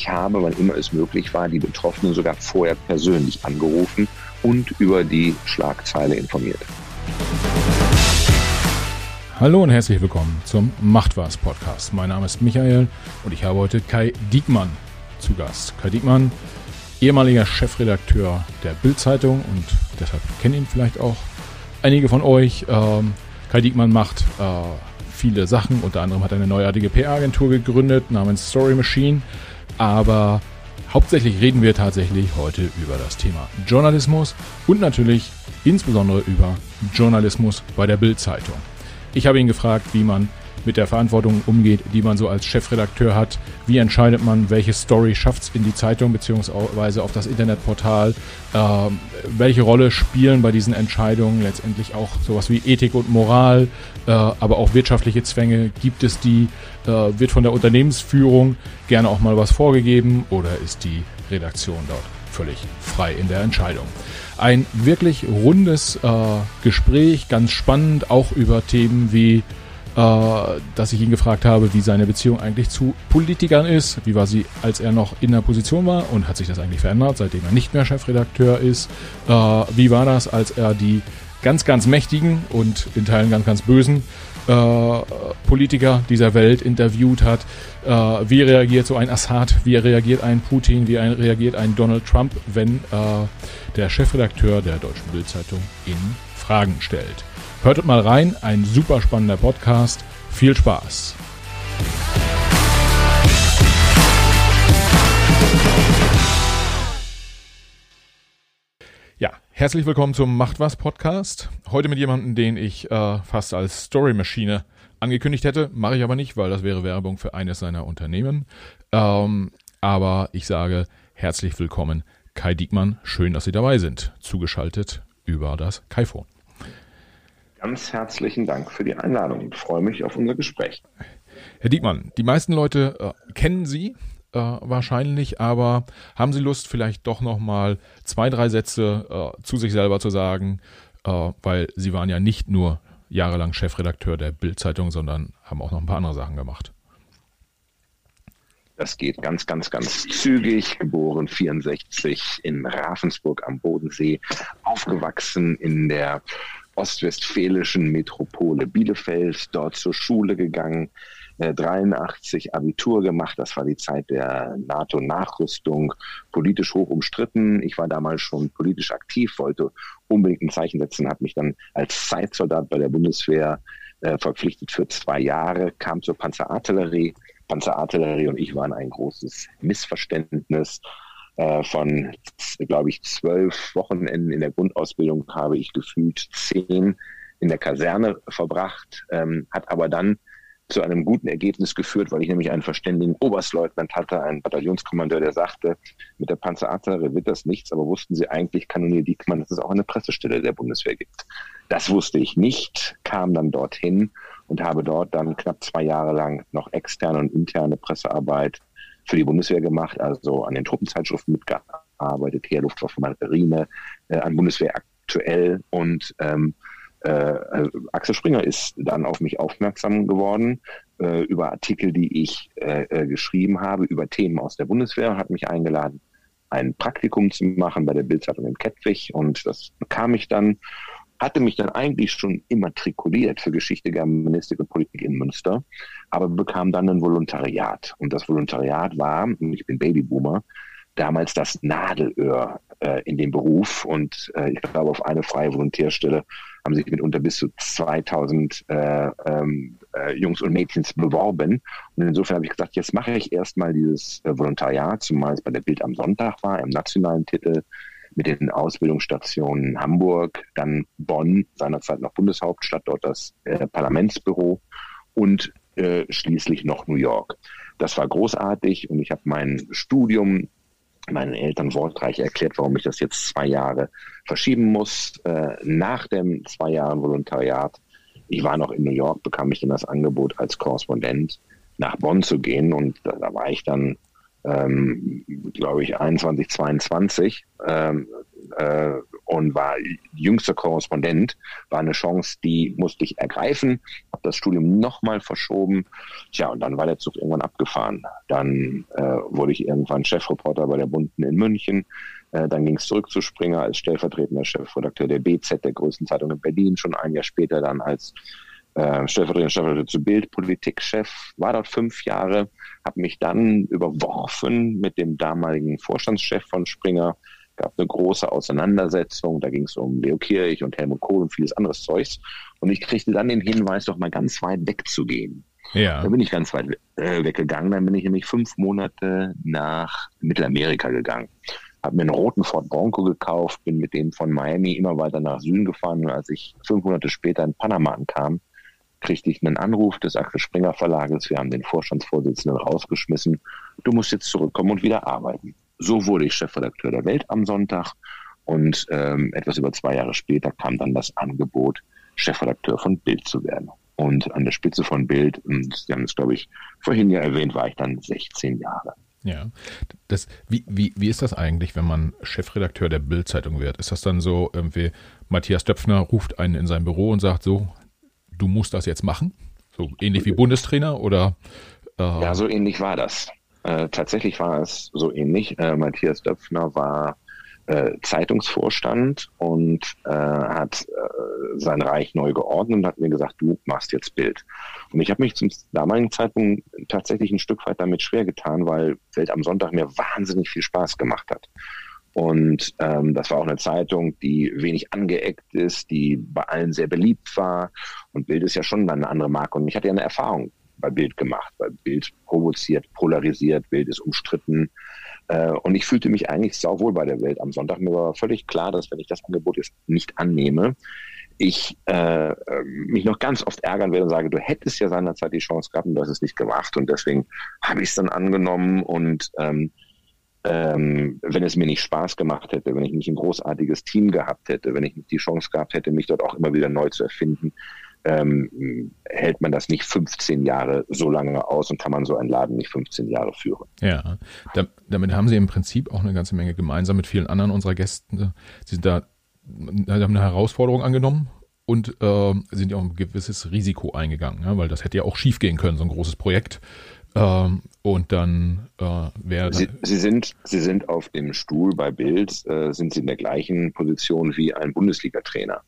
Ich habe, wann immer es möglich war, die Betroffenen sogar vorher persönlich angerufen und über die Schlagzeile informiert. Hallo und herzlich willkommen zum Macht was Podcast. Mein Name ist Michael und ich habe heute Kai Diekmann zu Gast. Kai Diekmann, ehemaliger Chefredakteur der Bild-Zeitung und deshalb kennen ihn vielleicht auch einige von euch. Ähm, Kai Diekmann macht äh, viele Sachen, unter anderem hat er eine neuartige PR-Agentur gegründet namens Story Machine, aber hauptsächlich reden wir tatsächlich heute über das Thema Journalismus und natürlich insbesondere über Journalismus bei der Bild-Zeitung. Ich habe ihn gefragt, wie man mit der Verantwortung umgeht, die man so als Chefredakteur hat. Wie entscheidet man, welche Story schafft es in die Zeitung beziehungsweise auf das Internetportal? Ähm, welche Rolle spielen bei diesen Entscheidungen letztendlich auch sowas wie Ethik und Moral, aber auch wirtschaftliche Zwänge? Gibt es die? Äh, wird von der Unternehmensführung gerne auch mal was vorgegeben oder ist die Redaktion dort völlig frei in der Entscheidung? Ein wirklich rundes äh, Gespräch, ganz spannend, auch über Themen wie äh, dass ich ihn gefragt habe, wie seine Beziehung eigentlich zu Politikern ist. Wie war sie, als er noch in der Position war und hat sich das eigentlich verändert, seitdem er nicht mehr Chefredakteur ist? Äh, wie war das, als er die ganz, ganz mächtigen und in Teilen ganz, ganz bösen äh, Politiker dieser Welt interviewt hat? Äh, wie reagiert so ein Assad? Wie reagiert ein Putin? Wie ein, reagiert ein Donald Trump, wenn äh, der Chefredakteur der Deutschen Bildzeitung ihn Fragen stellt? Hörtet mal rein, ein super spannender Podcast. Viel Spaß. Herzlich willkommen zum Macht was Podcast. Heute mit jemandem, den ich äh, fast als Story-Maschine angekündigt hätte. Mache ich aber nicht, weil das wäre Werbung für eines seiner Unternehmen. Ähm, aber ich sage herzlich willkommen, Kai Diekmann. Schön, dass Sie dabei sind. Zugeschaltet über das Kaiphone. Ganz herzlichen Dank für die Einladung und freue mich auf unser Gespräch. Herr Diekmann, die meisten Leute äh, kennen Sie äh, wahrscheinlich, aber haben Sie Lust, vielleicht doch nochmal zwei, drei Sätze äh, zu sich selber zu sagen, äh, weil Sie waren ja nicht nur jahrelang Chefredakteur der Bild-Zeitung, sondern haben auch noch ein paar andere Sachen gemacht. Das geht ganz, ganz, ganz zügig. Geboren 64 in Ravensburg am Bodensee, aufgewachsen in der ostwestfälischen Metropole Bielefeld, dort zur Schule gegangen, 83 Abitur gemacht. Das war die Zeit der NATO-Nachrüstung, politisch hoch umstritten. Ich war damals schon politisch aktiv, wollte unbedingt ein Zeichen setzen, habe mich dann als Zeitsoldat bei der Bundeswehr äh, verpflichtet für zwei Jahre, kam zur Panzerartillerie. Panzerartillerie und ich waren ein großes Missverständnis. Äh, von, glaube ich, zwölf Wochenenden in der Grundausbildung habe ich gefühlt zehn in der Kaserne verbracht, ähm, hat aber dann zu einem guten Ergebnis geführt, weil ich nämlich einen verständigen Oberstleutnant hatte, einen Bataillonskommandeur, der sagte, mit der Panzerartillerie wird das nichts, aber wussten Sie eigentlich, Kanonier Diekmann, dass es auch eine Pressestelle der Bundeswehr gibt. Das wusste ich nicht, kam dann dorthin und habe dort dann knapp zwei Jahre lang noch externe und interne Pressearbeit für die Bundeswehr gemacht, also an den Truppenzeitschriften mitgearbeitet, Heer, Luftwaffe, Marine, äh, an Bundeswehr aktuell und ähm, äh, Axel Springer ist dann auf mich aufmerksam geworden äh, über Artikel, die ich äh, äh geschrieben habe, über Themen aus der Bundeswehr, hat mich eingeladen, ein Praktikum zu machen bei der Bildzeitung in Kettwig und das bekam ich dann hatte mich dann eigentlich schon immatrikuliert für Geschichte, Germanistik und Politik in Münster, aber bekam dann ein Volontariat. Und das Volontariat war, und ich bin Babyboomer, damals das Nadelöhr äh, in dem Beruf. Und äh, ich glaube, auf eine freie Volontärstelle haben sich mitunter bis zu 2000 äh, ähm, äh, Jungs und Mädchens beworben. Und insofern habe ich gesagt, jetzt mache ich erstmal dieses äh, Volontariat, zumal es bei der Bild am Sonntag war, im nationalen Titel mit den Ausbildungsstationen Hamburg, dann Bonn, seinerzeit noch Bundeshauptstadt, dort das äh, Parlamentsbüro und äh, schließlich noch New York. Das war großartig und ich habe mein Studium meinen Eltern wortreich erklärt, warum ich das jetzt zwei Jahre verschieben muss. Äh, nach dem zwei Jahren Volontariat, ich war noch in New York, bekam ich dann das Angebot als Korrespondent nach Bonn zu gehen und da, da war ich dann ähm, glaube ich, 21, 22 ähm, äh, und war jüngster Korrespondent, war eine Chance, die musste ich ergreifen, habe das Studium nochmal verschoben. Tja, und dann war der Zug irgendwann abgefahren. Dann äh, wurde ich irgendwann Chefreporter bei der Bunden in München. Äh, dann ging es zurück zu Springer als stellvertretender Chefredakteur der BZ, der größten Zeitung in Berlin, schon ein Jahr später dann als äh, stellvertretender Chefredakteur zu Bild, Politikchef, war dort fünf Jahre, habe mich dann überworfen mit dem damaligen Vorstandschef von Springer, gab eine große Auseinandersetzung, da ging es um Leo Kirch und Helmut Kohl und vieles anderes Zeugs. Und ich kriegte dann den Hinweis, doch mal ganz weit wegzugehen. Ja. Da bin ich ganz weit äh, weggegangen, dann bin ich nämlich fünf Monate nach Mittelamerika gegangen. Habe mir einen roten Ford Bronco gekauft, bin mit dem von Miami immer weiter nach Süden gefahren. Und als ich fünf Monate später in Panama ankam, kriegte ich einen Anruf des Axel Springer Verlages. Wir haben den Vorstandsvorsitzenden rausgeschmissen. Du musst jetzt zurückkommen und wieder arbeiten. So wurde ich Chefredakteur der Welt am Sonntag. Und ähm, etwas über zwei Jahre später kam dann das Angebot, Chefredakteur von Bild zu werden. Und an der Spitze von Bild, und Sie haben es, glaube ich, vorhin ja erwähnt, war ich dann 16 Jahre. Ja, das, wie, wie, wie ist das eigentlich, wenn man Chefredakteur der Bild-Zeitung wird? Ist das dann so, irgendwie, Matthias Döpfner ruft einen in sein Büro und sagt so, du musst das jetzt machen? So ähnlich wie Bundestrainer oder? Äh ja, so ähnlich war das. Äh, tatsächlich war es so ähnlich. Äh, Matthias Döpfner war äh, Zeitungsvorstand und äh, hat äh, sein Reich neu geordnet und hat mir gesagt, du machst jetzt Bild. Und ich habe mich zum damaligen Zeitpunkt tatsächlich ein Stück weit damit schwer getan, weil Welt am Sonntag mir wahnsinnig viel Spaß gemacht hat. Und ähm, das war auch eine Zeitung, die wenig angeeckt ist, die bei allen sehr beliebt war. Und Bild ist ja schon eine andere Marke. Und ich hatte ja eine Erfahrung bei Bild gemacht, weil Bild provoziert, polarisiert, Bild ist umstritten. Äh, und ich fühlte mich eigentlich sauwohl bei der Welt am Sonntag. Mir war völlig klar, dass wenn ich das Angebot jetzt nicht annehme, ich äh, mich noch ganz oft ärgern werde und sage, du hättest ja seinerzeit die Chance gehabt und du hast es nicht gemacht. Und deswegen habe ich es dann angenommen und ähm, ähm, wenn es mir nicht Spaß gemacht hätte, wenn ich nicht ein großartiges Team gehabt hätte, wenn ich nicht die Chance gehabt hätte, mich dort auch immer wieder neu zu erfinden, ähm, hält man das nicht 15 Jahre so lange aus und kann man so einen Laden nicht 15 Jahre führen. Ja, da, damit haben Sie im Prinzip auch eine ganze Menge gemeinsam mit vielen anderen unserer Gäste. Sie sind da, haben eine Herausforderung angenommen und äh, sind ja auch ein gewisses Risiko eingegangen, ja, weil das hätte ja auch schief gehen können, so ein großes Projekt. Ähm, und dann äh, wäre. Sie, Sie, sind, Sie sind auf dem Stuhl bei Bild, äh, sind Sie in der gleichen Position wie ein Bundesliga-Trainer.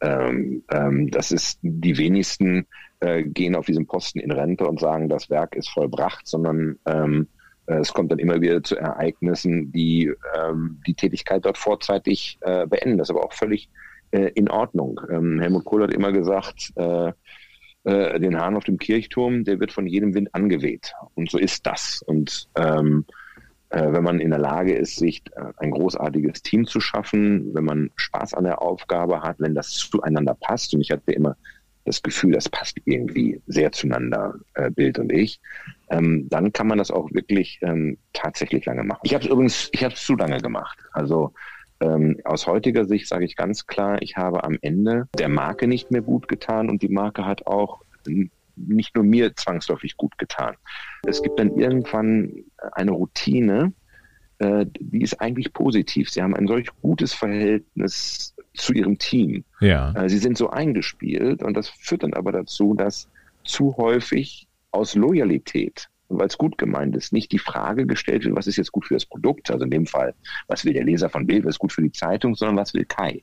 Ähm, ähm, das ist die wenigsten äh, gehen auf diesem Posten in Rente und sagen, das Werk ist vollbracht, sondern ähm, äh, es kommt dann immer wieder zu Ereignissen, die ähm, die Tätigkeit dort vorzeitig äh, beenden. Das ist aber auch völlig äh, in Ordnung. Ähm, Helmut Kohl hat immer gesagt, äh, äh, den Hahn auf dem Kirchturm, der wird von jedem Wind angeweht. Und so ist das. Und ähm, äh, wenn man in der Lage ist, sich äh, ein großartiges Team zu schaffen, wenn man Spaß an der Aufgabe hat, wenn das zueinander passt. Und ich hatte immer das Gefühl, das passt irgendwie sehr zueinander, äh, Bild und ich, ähm, dann kann man das auch wirklich ähm, tatsächlich lange machen. Ich habe übrigens, ich habe es zu lange gemacht. Also ähm, aus heutiger Sicht sage ich ganz klar, ich habe am Ende der Marke nicht mehr gut getan und die Marke hat auch nicht nur mir zwangsläufig gut getan. Es gibt dann irgendwann eine Routine, äh, die ist eigentlich positiv. Sie haben ein solch gutes Verhältnis zu ihrem Team. Ja. Äh, sie sind so eingespielt und das führt dann aber dazu, dass zu häufig aus Loyalität weil es gut gemeint ist, nicht die Frage gestellt wird, was ist jetzt gut für das Produkt, also in dem Fall, was will der Leser von Bild, was ist gut für die Zeitung, sondern was will Kai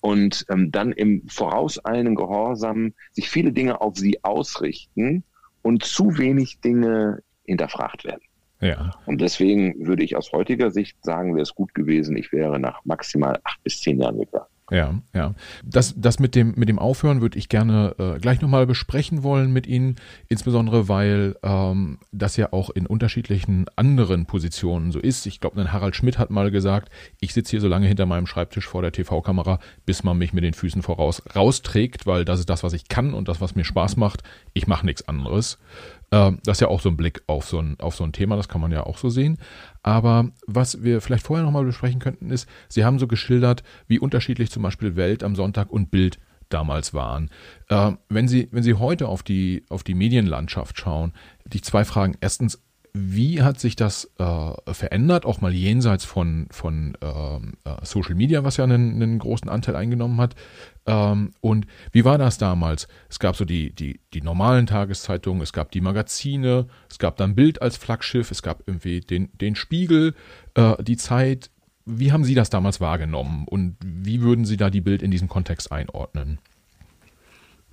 und ähm, dann im vorauseilenden Gehorsam sich viele Dinge auf sie ausrichten und zu wenig Dinge hinterfragt werden. Ja. Und deswegen würde ich aus heutiger Sicht sagen, wäre es gut gewesen, ich wäre nach maximal acht bis zehn Jahren gegangen. Ja, ja. Das, das mit dem, mit dem Aufhören würde ich gerne äh, gleich nochmal besprechen wollen mit Ihnen, insbesondere weil ähm, das ja auch in unterschiedlichen anderen Positionen so ist. Ich glaube, ein Harald Schmidt hat mal gesagt, ich sitze hier so lange hinter meinem Schreibtisch vor der TV-Kamera, bis man mich mit den Füßen voraus rausträgt, weil das ist das, was ich kann und das, was mir Spaß macht. Ich mache nichts anderes. Ähm, das ist ja auch so ein Blick auf so ein, auf so ein Thema, das kann man ja auch so sehen. Aber was wir vielleicht vorher nochmal besprechen könnten, ist, Sie haben so geschildert, wie unterschiedlich zum Beispiel Welt am Sonntag und Bild damals waren. Äh, wenn, Sie, wenn Sie heute auf die, auf die Medienlandschaft schauen, die zwei Fragen. Erstens, wie hat sich das äh, verändert, auch mal jenseits von, von ähm, äh, Social Media, was ja einen, einen großen Anteil eingenommen hat? Ähm, und wie war das damals? Es gab so die, die, die normalen Tageszeitungen, es gab die Magazine, es gab dann Bild als Flaggschiff, es gab irgendwie den, den Spiegel, äh, die Zeit. Wie haben Sie das damals wahrgenommen und wie würden Sie da die Bild in diesem Kontext einordnen?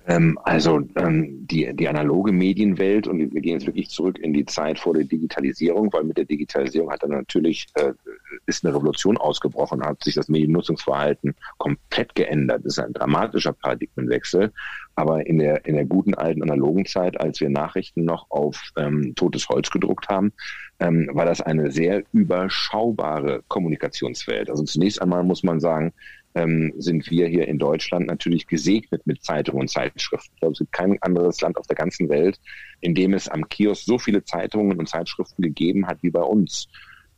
Ähm, also ähm, die, die analoge Medienwelt, und wir gehen jetzt wirklich zurück in die Zeit vor der Digitalisierung, weil mit der Digitalisierung hat dann natürlich, äh, ist eine Revolution ausgebrochen, hat sich das Mediennutzungsverhalten komplett geändert. Das ist ein dramatischer Paradigmenwechsel. Aber in der, in der guten alten analogen Zeit, als wir Nachrichten noch auf ähm, totes Holz gedruckt haben, ähm, war das eine sehr überschaubare Kommunikationswelt. Also zunächst einmal muss man sagen, ähm, sind wir hier in Deutschland natürlich gesegnet mit Zeitungen und Zeitschriften. Ich glaube, es gibt kein anderes Land auf der ganzen Welt, in dem es am Kiosk so viele Zeitungen und Zeitschriften gegeben hat wie bei uns.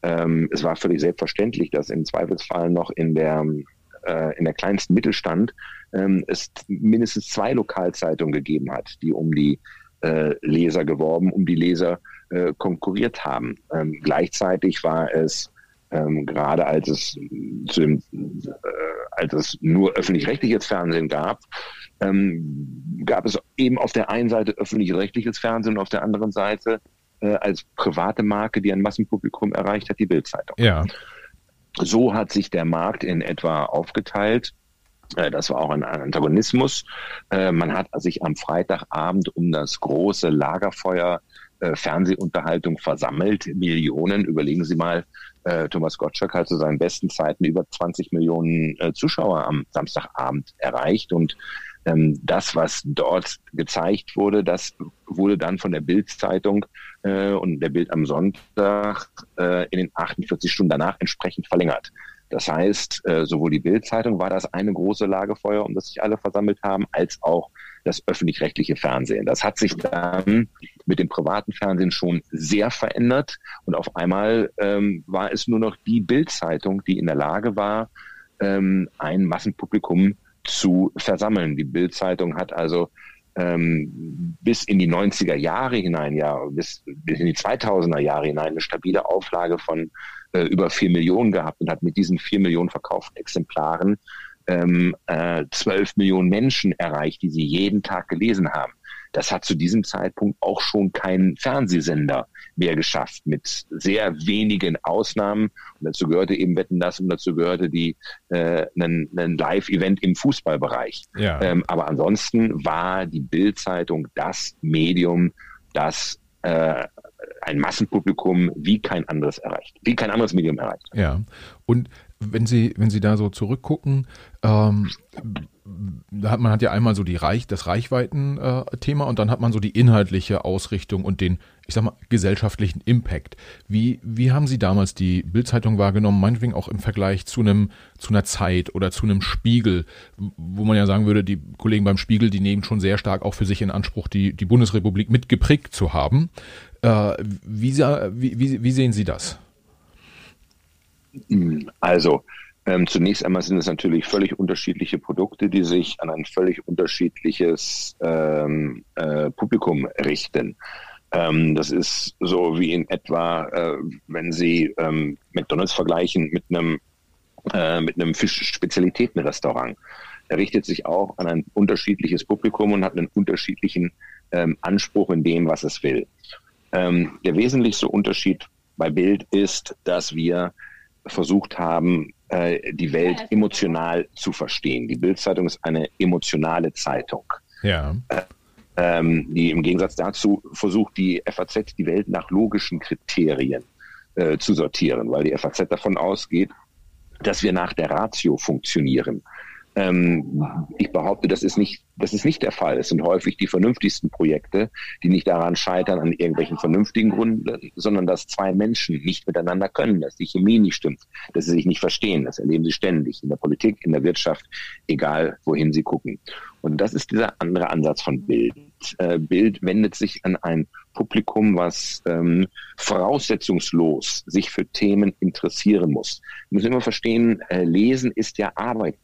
Ähm, es war völlig selbstverständlich, dass im Zweifelsfall noch in der äh, in der kleinsten Mittelstand ähm, es mindestens zwei Lokalzeitungen gegeben hat, die um die äh, Leser geworben, um die Leser äh, konkurriert haben. Ähm, gleichzeitig war es ähm, gerade als es zu dem, äh, als es nur öffentlich-rechtliches Fernsehen gab, ähm, gab es eben auf der einen Seite öffentlich-rechtliches Fernsehen und auf der anderen Seite äh, als private Marke, die ein Massenpublikum erreicht hat, die Bildzeitung. Ja. So hat sich der Markt in etwa aufgeteilt. Äh, das war auch ein Antagonismus. Äh, man hat sich am Freitagabend um das große Lagerfeuer äh, Fernsehunterhaltung versammelt. Millionen, überlegen Sie mal, äh, Thomas Gottschalk hat zu seinen besten Zeiten über 20 Millionen äh, Zuschauer am Samstagabend erreicht. Und ähm, das, was dort gezeigt wurde, das wurde dann von der Bild-Zeitung äh, und der Bild am Sonntag äh, in den 48 Stunden danach entsprechend verlängert. Das heißt, äh, sowohl die Bild-Zeitung war das eine große Lagefeuer, um das sich alle versammelt haben, als auch das öffentlich-rechtliche Fernsehen. Das hat sich dann mit dem privaten Fernsehen schon sehr verändert und auf einmal ähm, war es nur noch die Bild-Zeitung, die in der Lage war, ähm, ein Massenpublikum zu versammeln. Die Bild-Zeitung hat also ähm, bis in die 90er Jahre hinein, ja, bis, bis in die 2000er Jahre hinein eine stabile Auflage von äh, über vier Millionen gehabt und hat mit diesen vier Millionen verkauften Exemplaren ähm, äh, 12 Millionen Menschen erreicht, die sie jeden Tag gelesen haben. Das hat zu diesem Zeitpunkt auch schon kein Fernsehsender mehr geschafft, mit sehr wenigen Ausnahmen. Und dazu gehörte eben Wetten das und dazu gehörte die äh, ein, ein Live-Event im Fußballbereich. Ja. Ähm, aber ansonsten war die Bild-Zeitung das Medium, das äh, ein Massenpublikum wie kein anderes erreicht, wie kein anderes Medium erreicht. Ja, und wenn Sie, wenn Sie da so zurückgucken, ähm, da hat man hat ja einmal so die Reich, das Reichweiten-Thema äh, und dann hat man so die inhaltliche Ausrichtung und den, ich sag mal, gesellschaftlichen Impact. Wie, wie haben Sie damals die Bildzeitung wahrgenommen, meinetwegen auch im Vergleich zu einem, zu einer Zeit oder zu einem Spiegel, wo man ja sagen würde, die Kollegen beim Spiegel, die nehmen schon sehr stark auch für sich in Anspruch, die, die Bundesrepublik mitgeprägt zu haben. Äh, wie, wie, wie, wie sehen Sie das? Also, ähm, zunächst einmal sind es natürlich völlig unterschiedliche Produkte, die sich an ein völlig unterschiedliches ähm, äh, Publikum richten. Ähm, das ist so wie in etwa, äh, wenn Sie ähm, McDonalds vergleichen mit einem äh, mit einem Fischspezialitätenrestaurant. Er richtet sich auch an ein unterschiedliches Publikum und hat einen unterschiedlichen ähm, Anspruch in dem, was es will. Ähm, der wesentlichste Unterschied bei Bild ist, dass wir versucht haben, äh, die Welt emotional zu verstehen. Die Bildzeitung ist eine emotionale Zeitung. Ja. Äh, ähm, die im Gegensatz dazu versucht die FAZ die Welt nach logischen Kriterien äh, zu sortieren, weil die FAZ davon ausgeht, dass wir nach der Ratio funktionieren. Ähm, ich behaupte, das ist nicht, das ist nicht der Fall. Es sind häufig die vernünftigsten Projekte, die nicht daran scheitern an irgendwelchen vernünftigen Gründen, sondern dass zwei Menschen nicht miteinander können, dass die Chemie nicht stimmt, dass sie sich nicht verstehen. Das erleben sie ständig in der Politik, in der Wirtschaft, egal wohin sie gucken. Und das ist dieser andere Ansatz von Bild. Äh, Bild wendet sich an ein Publikum, was ähm, voraussetzungslos sich für Themen interessieren muss. Wir müssen immer verstehen, äh, Lesen ist ja Arbeit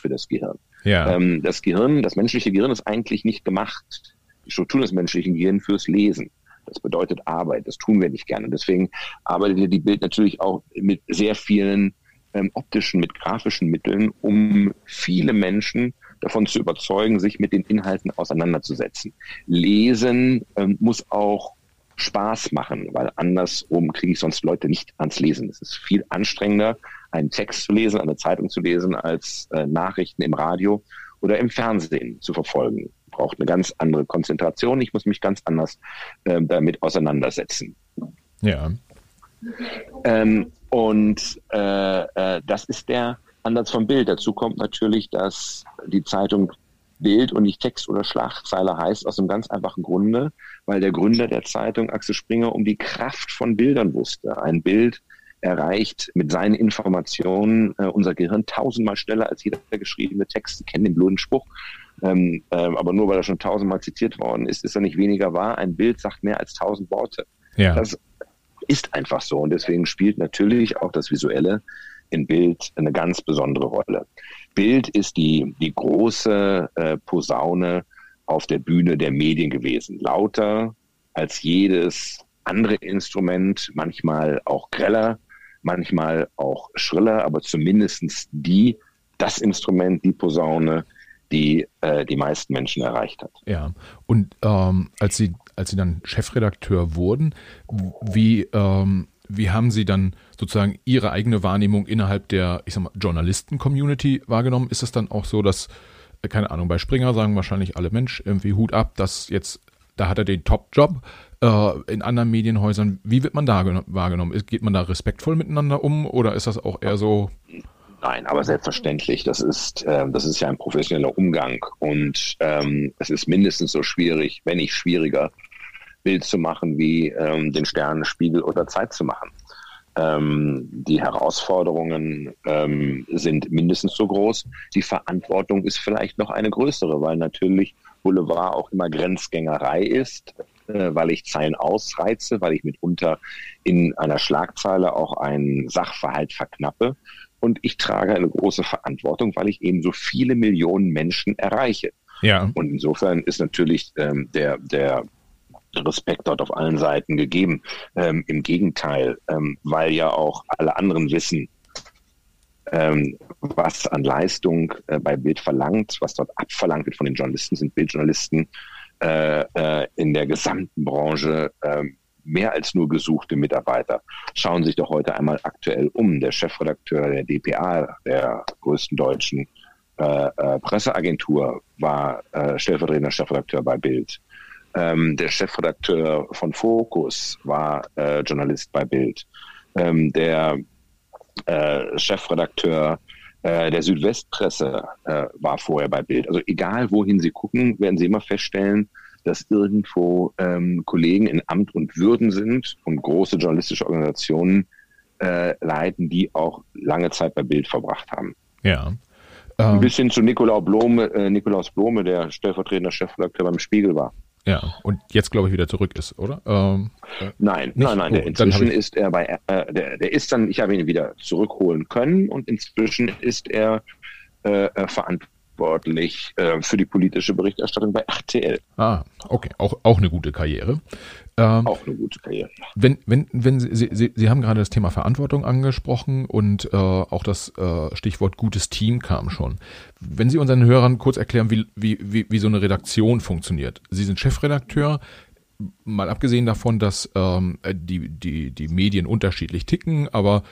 für das Gehirn. Ja. Ähm, das Gehirn, das menschliche Gehirn ist eigentlich nicht gemacht, die Struktur des menschlichen Gehirns fürs Lesen. Das bedeutet Arbeit. Das tun wir nicht gerne. Deswegen arbeitet die Bild natürlich auch mit sehr vielen ähm, optischen, mit grafischen Mitteln, um viele Menschen davon zu überzeugen, sich mit den Inhalten auseinanderzusetzen. Lesen ähm, muss auch Spaß machen, weil andersrum kriege ich sonst Leute nicht ans Lesen. Es ist viel anstrengender, einen Text zu lesen, eine Zeitung zu lesen, als äh, Nachrichten im Radio oder im Fernsehen zu verfolgen. Braucht eine ganz andere Konzentration. Ich muss mich ganz anders äh, damit auseinandersetzen. Ja. Ähm, und äh, äh, das ist der Ansatz vom Bild. Dazu kommt natürlich, dass die Zeitung Bild und nicht Text oder Schlagzeile heißt, aus einem ganz einfachen Grunde, weil der Gründer der Zeitung, Axel Springer, um die Kraft von Bildern wusste. Ein Bild erreicht mit seinen Informationen äh, unser Gehirn tausendmal schneller als jeder geschriebene Text. Sie kennen den blöden Spruch. Ähm, äh, aber nur weil er schon tausendmal zitiert worden ist, ist er nicht weniger wahr. Ein Bild sagt mehr als tausend Worte. Ja. Das ist einfach so. Und deswegen spielt natürlich auch das Visuelle in Bild eine ganz besondere Rolle. Bild ist die, die große äh, Posaune auf der Bühne der Medien gewesen. Lauter als jedes andere Instrument, manchmal auch greller, manchmal auch schriller, aber zumindestens die, das Instrument, die Posaune, die äh, die meisten Menschen erreicht hat. Ja, und ähm, als Sie als Sie dann Chefredakteur wurden, wie ähm, wie haben Sie dann sozusagen Ihre eigene Wahrnehmung innerhalb der, Journalisten-Community wahrgenommen? Ist es dann auch so, dass, äh, keine Ahnung, bei Springer sagen wahrscheinlich alle Mensch, irgendwie Hut ab, dass jetzt, da hat er den Top-Job. Äh, in anderen Medienhäusern, wie wird man da wahrgenommen? Geht man da respektvoll miteinander um oder ist das auch eher so? Nein, aber selbstverständlich. Das ist, äh, das ist ja ein professioneller Umgang und ähm, es ist mindestens so schwierig, wenn nicht schwieriger, Bild zu machen, wie ähm, den Stern, Spiegel oder Zeit zu machen. Ähm, die Herausforderungen ähm, sind mindestens so groß. Die Verantwortung ist vielleicht noch eine größere, weil natürlich Boulevard auch immer Grenzgängerei ist, äh, weil ich Zeilen ausreize, weil ich mitunter in einer Schlagzeile auch einen Sachverhalt verknappe. Und ich trage eine große Verantwortung, weil ich eben so viele Millionen Menschen erreiche. Ja. Und insofern ist natürlich ähm, der, der Respekt dort auf allen Seiten gegeben. Ähm, Im Gegenteil, ähm, weil ja auch alle anderen wissen, ähm, was an Leistung äh, bei Bild verlangt, was dort abverlangt wird von den Journalisten, sind Bildjournalisten äh, äh, in der gesamten Branche äh, mehr als nur gesuchte Mitarbeiter. Schauen Sie sich doch heute einmal aktuell um. Der Chefredakteur der DPA, der größten deutschen äh, äh, Presseagentur, war äh, stellvertretender Chefredakteur bei Bild. Ähm, der Chefredakteur von Focus war Journalist bei Bild. Ähm, der äh, Chefredakteur äh, der Südwestpresse äh, war vorher bei Bild. Also egal, wohin Sie gucken, werden Sie immer feststellen, dass irgendwo ähm, Kollegen in Amt und Würden sind und große journalistische Organisationen äh, leiten, die auch lange Zeit bei Bild verbracht haben. Ja. Ein ähm, bisschen zu Nikolaus Blome, äh, Nikolaus Blome, der stellvertretender Chefredakteur beim Spiegel war. Ja, und jetzt glaube ich wieder zurück ist, oder? Ähm, äh, nein, nein, nein, der, inzwischen ist er bei, äh, der, der ist dann, ich habe ihn wieder zurückholen können und inzwischen ist er äh, äh verantwortlich verantwortlich äh, für die politische Berichterstattung bei RTL. Ah, okay, auch, auch eine gute Karriere. Ähm, auch eine gute Karriere. Wenn, wenn, wenn Sie, Sie, Sie haben gerade das Thema Verantwortung angesprochen und äh, auch das äh, Stichwort gutes Team kam schon. Wenn Sie unseren Hörern kurz erklären, wie, wie, wie, wie so eine Redaktion funktioniert. Sie sind Chefredakteur, mal abgesehen davon, dass ähm, die, die, die Medien unterschiedlich ticken, aber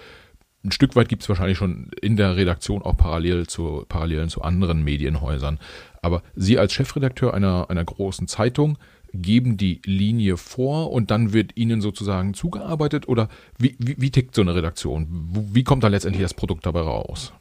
ein Stück weit gibt es wahrscheinlich schon in der Redaktion auch parallel zu, Parallelen zu anderen Medienhäusern. Aber Sie als Chefredakteur einer, einer großen Zeitung geben die Linie vor und dann wird Ihnen sozusagen zugearbeitet? Oder wie, wie, wie tickt so eine Redaktion? Wie kommt da letztendlich das Produkt dabei raus?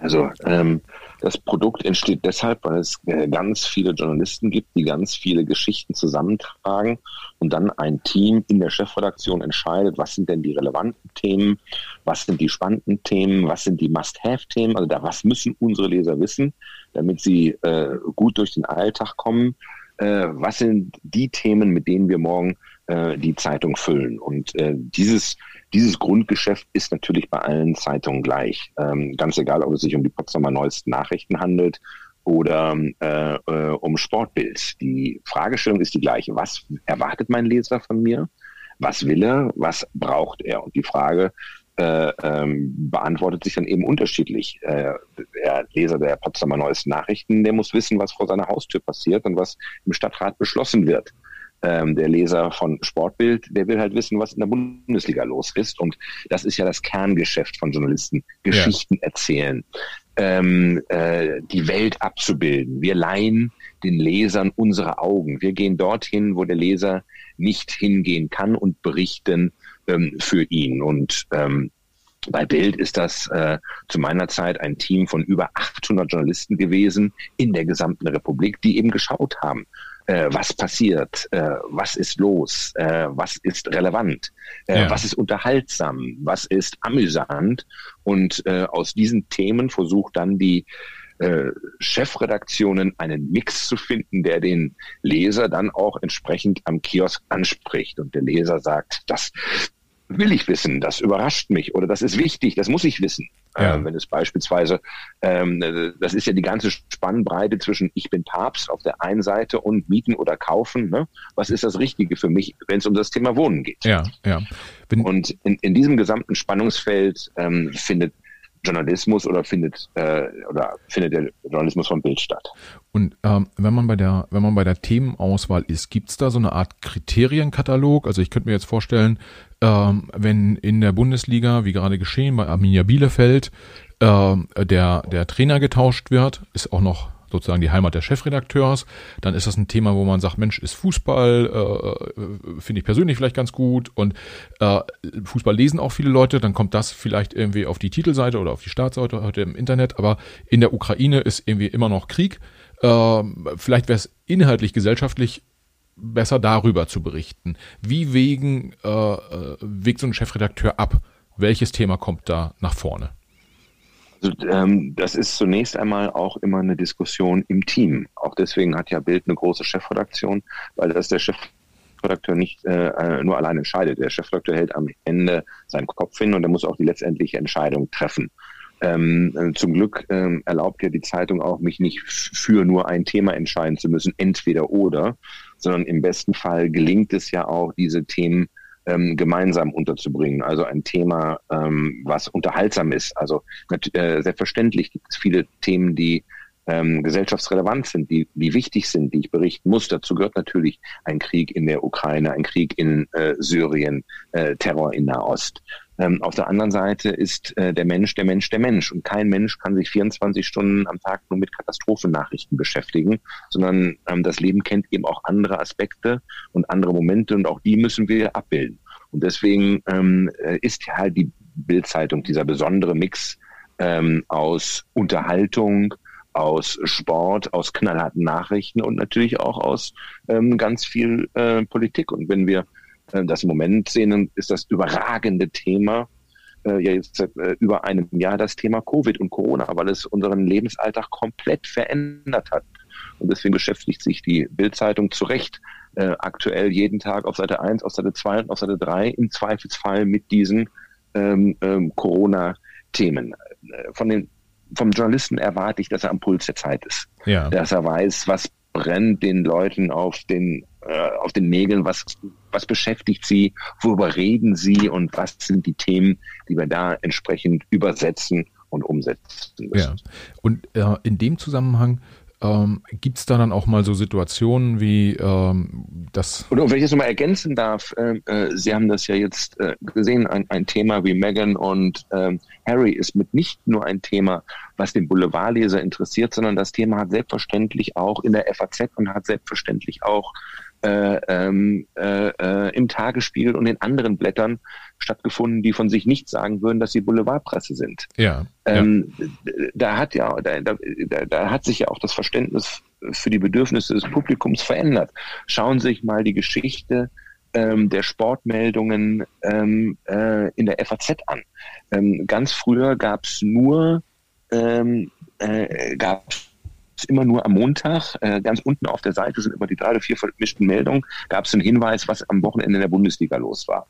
Also ähm, das Produkt entsteht deshalb, weil es äh, ganz viele Journalisten gibt, die ganz viele Geschichten zusammentragen und dann ein Team in der Chefredaktion entscheidet, was sind denn die relevanten Themen, was sind die spannenden Themen, was sind die Must-Have-Themen, also da, was müssen unsere Leser wissen, damit sie äh, gut durch den Alltag kommen, äh, was sind die Themen, mit denen wir morgen äh, die Zeitung füllen. Und äh, dieses dieses Grundgeschäft ist natürlich bei allen Zeitungen gleich. Ähm, ganz egal, ob es sich um die Potsdamer Neuesten Nachrichten handelt oder äh, äh, um Sportbild. Die Fragestellung ist die gleiche. Was erwartet mein Leser von mir? Was will er? Was braucht er? Und die Frage äh, ähm, beantwortet sich dann eben unterschiedlich. Äh, der Leser der Potsdamer Neuesten Nachrichten, der muss wissen, was vor seiner Haustür passiert und was im Stadtrat beschlossen wird. Ähm, der Leser von Sportbild, der will halt wissen, was in der Bundesliga los ist. Und das ist ja das Kerngeschäft von Journalisten. Geschichten ja. erzählen, ähm, äh, die Welt abzubilden. Wir leihen den Lesern unsere Augen. Wir gehen dorthin, wo der Leser nicht hingehen kann und berichten ähm, für ihn. Und ähm, bei Bild ist das äh, zu meiner Zeit ein Team von über 800 Journalisten gewesen in der gesamten Republik, die eben geschaut haben, äh, was passiert, äh, was ist los, äh, was ist relevant, äh, ja. was ist unterhaltsam, was ist amüsant. Und äh, aus diesen Themen versucht dann die äh, Chefredaktionen einen Mix zu finden, der den Leser dann auch entsprechend am Kiosk anspricht. Und der Leser sagt, das will ich wissen, das überrascht mich oder das ist wichtig, das muss ich wissen. Ja. Äh, wenn es beispielsweise, ähm, das ist ja die ganze Spannbreite zwischen ich bin Papst auf der einen Seite und mieten oder kaufen. Ne? Was ist das Richtige für mich, wenn es um das Thema Wohnen geht? Ja, ja. Bin und in, in diesem gesamten Spannungsfeld ähm, findet Journalismus oder findet äh, oder findet der Journalismus von Bild statt. Und ähm, wenn man bei der wenn man bei der Themenauswahl ist, gibt es da so eine Art Kriterienkatalog? Also ich könnte mir jetzt vorstellen, ähm, wenn in der Bundesliga, wie gerade geschehen bei Arminia Bielefeld, äh, der der Trainer getauscht wird, ist auch noch sozusagen die Heimat des Chefredakteurs, dann ist das ein Thema, wo man sagt, Mensch, ist Fußball, äh, äh, finde ich persönlich vielleicht ganz gut und äh, Fußball lesen auch viele Leute, dann kommt das vielleicht irgendwie auf die Titelseite oder auf die Startseite heute im Internet, aber in der Ukraine ist irgendwie immer noch Krieg. Äh, vielleicht wäre es inhaltlich, gesellschaftlich besser darüber zu berichten. Wie wegen, äh, äh wegt so ein Chefredakteur ab? Welches Thema kommt da nach vorne? Also, ähm, das ist zunächst einmal auch immer eine Diskussion im Team. Auch deswegen hat ja Bild eine große Chefredaktion, weil das der Chefredakteur nicht äh, äh, nur allein entscheidet. Der Chefredakteur hält am Ende seinen Kopf hin und er muss auch die letztendliche Entscheidung treffen. Ähm, äh, zum Glück ähm, erlaubt ja die Zeitung auch, mich nicht für nur ein Thema entscheiden zu müssen, entweder oder, sondern im besten Fall gelingt es ja auch, diese Themen ähm, gemeinsam unterzubringen. Also ein Thema, ähm, was unterhaltsam ist. Also äh, selbstverständlich gibt es viele Themen, die ähm, gesellschaftsrelevant sind, die, die wichtig sind, die ich berichten muss. Dazu gehört natürlich ein Krieg in der Ukraine, ein Krieg in äh, Syrien, äh, Terror in Nahost. Ähm, auf der anderen Seite ist äh, der Mensch der Mensch der Mensch. Und kein Mensch kann sich 24 Stunden am Tag nur mit Katastrophennachrichten beschäftigen, sondern ähm, das Leben kennt eben auch andere Aspekte und andere Momente und auch die müssen wir abbilden. Und deswegen ähm, äh, ist halt die Bildzeitung dieser besondere Mix ähm, aus Unterhaltung, aus Sport, aus knallharten Nachrichten und natürlich auch aus ähm, ganz viel äh, Politik. Und wenn wir das im Moment sehen, ist das überragende Thema äh, ja jetzt seit äh, über einem Jahr das Thema Covid und Corona, weil es unseren Lebensalltag komplett verändert hat. Und deswegen beschäftigt sich die Bildzeitung zu Recht äh, aktuell jeden Tag auf Seite 1, auf Seite 2 und auf Seite 3 im Zweifelsfall mit diesen ähm, ähm, Corona-Themen. Äh, von den vom Journalisten erwarte ich, dass er am Puls der Zeit ist. Ja. Dass er weiß, was brennt den Leuten auf den äh, auf den Nägeln, was, was beschäftigt sie, worüber reden sie und was sind die Themen, die wir da entsprechend übersetzen und umsetzen müssen. Ja. Und äh, in dem Zusammenhang ähm, Gibt es da dann auch mal so Situationen wie ähm, das? Oder wenn ich das nochmal ergänzen darf, äh, äh, Sie haben das ja jetzt äh, gesehen, ein, ein Thema wie Meghan und ähm, Harry ist mit nicht nur ein Thema, was den Boulevardleser interessiert, sondern das Thema hat selbstverständlich auch in der FAZ und hat selbstverständlich auch ähm, äh, äh, im Tagesspiegel und in anderen Blättern stattgefunden, die von sich nicht sagen würden, dass sie Boulevardpresse sind. Ja. Ähm, ja. Da hat ja, da, da, da hat sich ja auch das Verständnis für die Bedürfnisse des Publikums verändert. Schauen Sie sich mal die Geschichte ähm, der Sportmeldungen ähm, äh, in der FAZ an. Ähm, ganz früher gab es nur ähm, äh, gab's immer nur am Montag. Äh, ganz unten auf der Seite sind immer die drei oder vier vermischten Meldungen. Gab es einen Hinweis, was am Wochenende in der Bundesliga los war.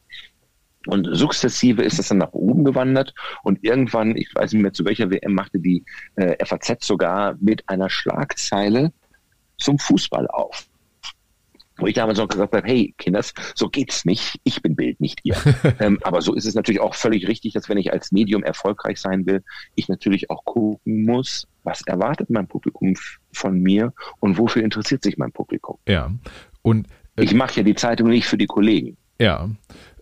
Und sukzessive ist es dann nach oben gewandert und irgendwann, ich weiß nicht mehr zu welcher WM, machte die äh, FAZ sogar mit einer Schlagzeile zum Fußball auf. Wo ich damals auch gesagt habe, hey Kinders, so geht's nicht. Ich bin Bild, nicht ihr. ähm, aber so ist es natürlich auch völlig richtig, dass wenn ich als Medium erfolgreich sein will, ich natürlich auch gucken muss, was erwartet mein Publikum von mir und wofür interessiert sich mein Publikum. Ja. Und äh, ich mache ja die Zeitung nicht für die Kollegen. Ja.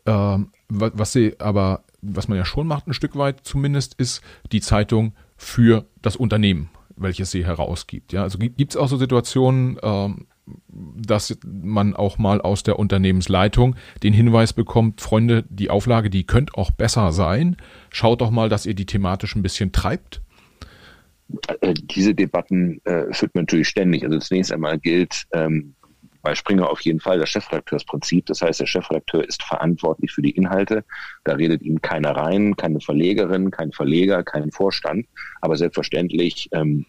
Ähm, was sie aber, was man ja schon macht, ein Stück weit zumindest, ist die Zeitung für das Unternehmen, welches sie herausgibt. Ja, also gibt es auch so Situationen, ähm, dass man auch mal aus der Unternehmensleitung den Hinweis bekommt, Freunde, die Auflage, die könnte auch besser sein. Schaut doch mal, dass ihr die thematisch ein bisschen treibt. Äh, diese Debatten äh, führt man natürlich ständig. Also zunächst einmal gilt ähm, bei Springer auf jeden Fall das Chefredakteursprinzip. Das heißt, der Chefredakteur ist verantwortlich für die Inhalte. Da redet ihm keiner rein, keine Verlegerin, kein Verleger, kein Vorstand. Aber selbstverständlich ähm,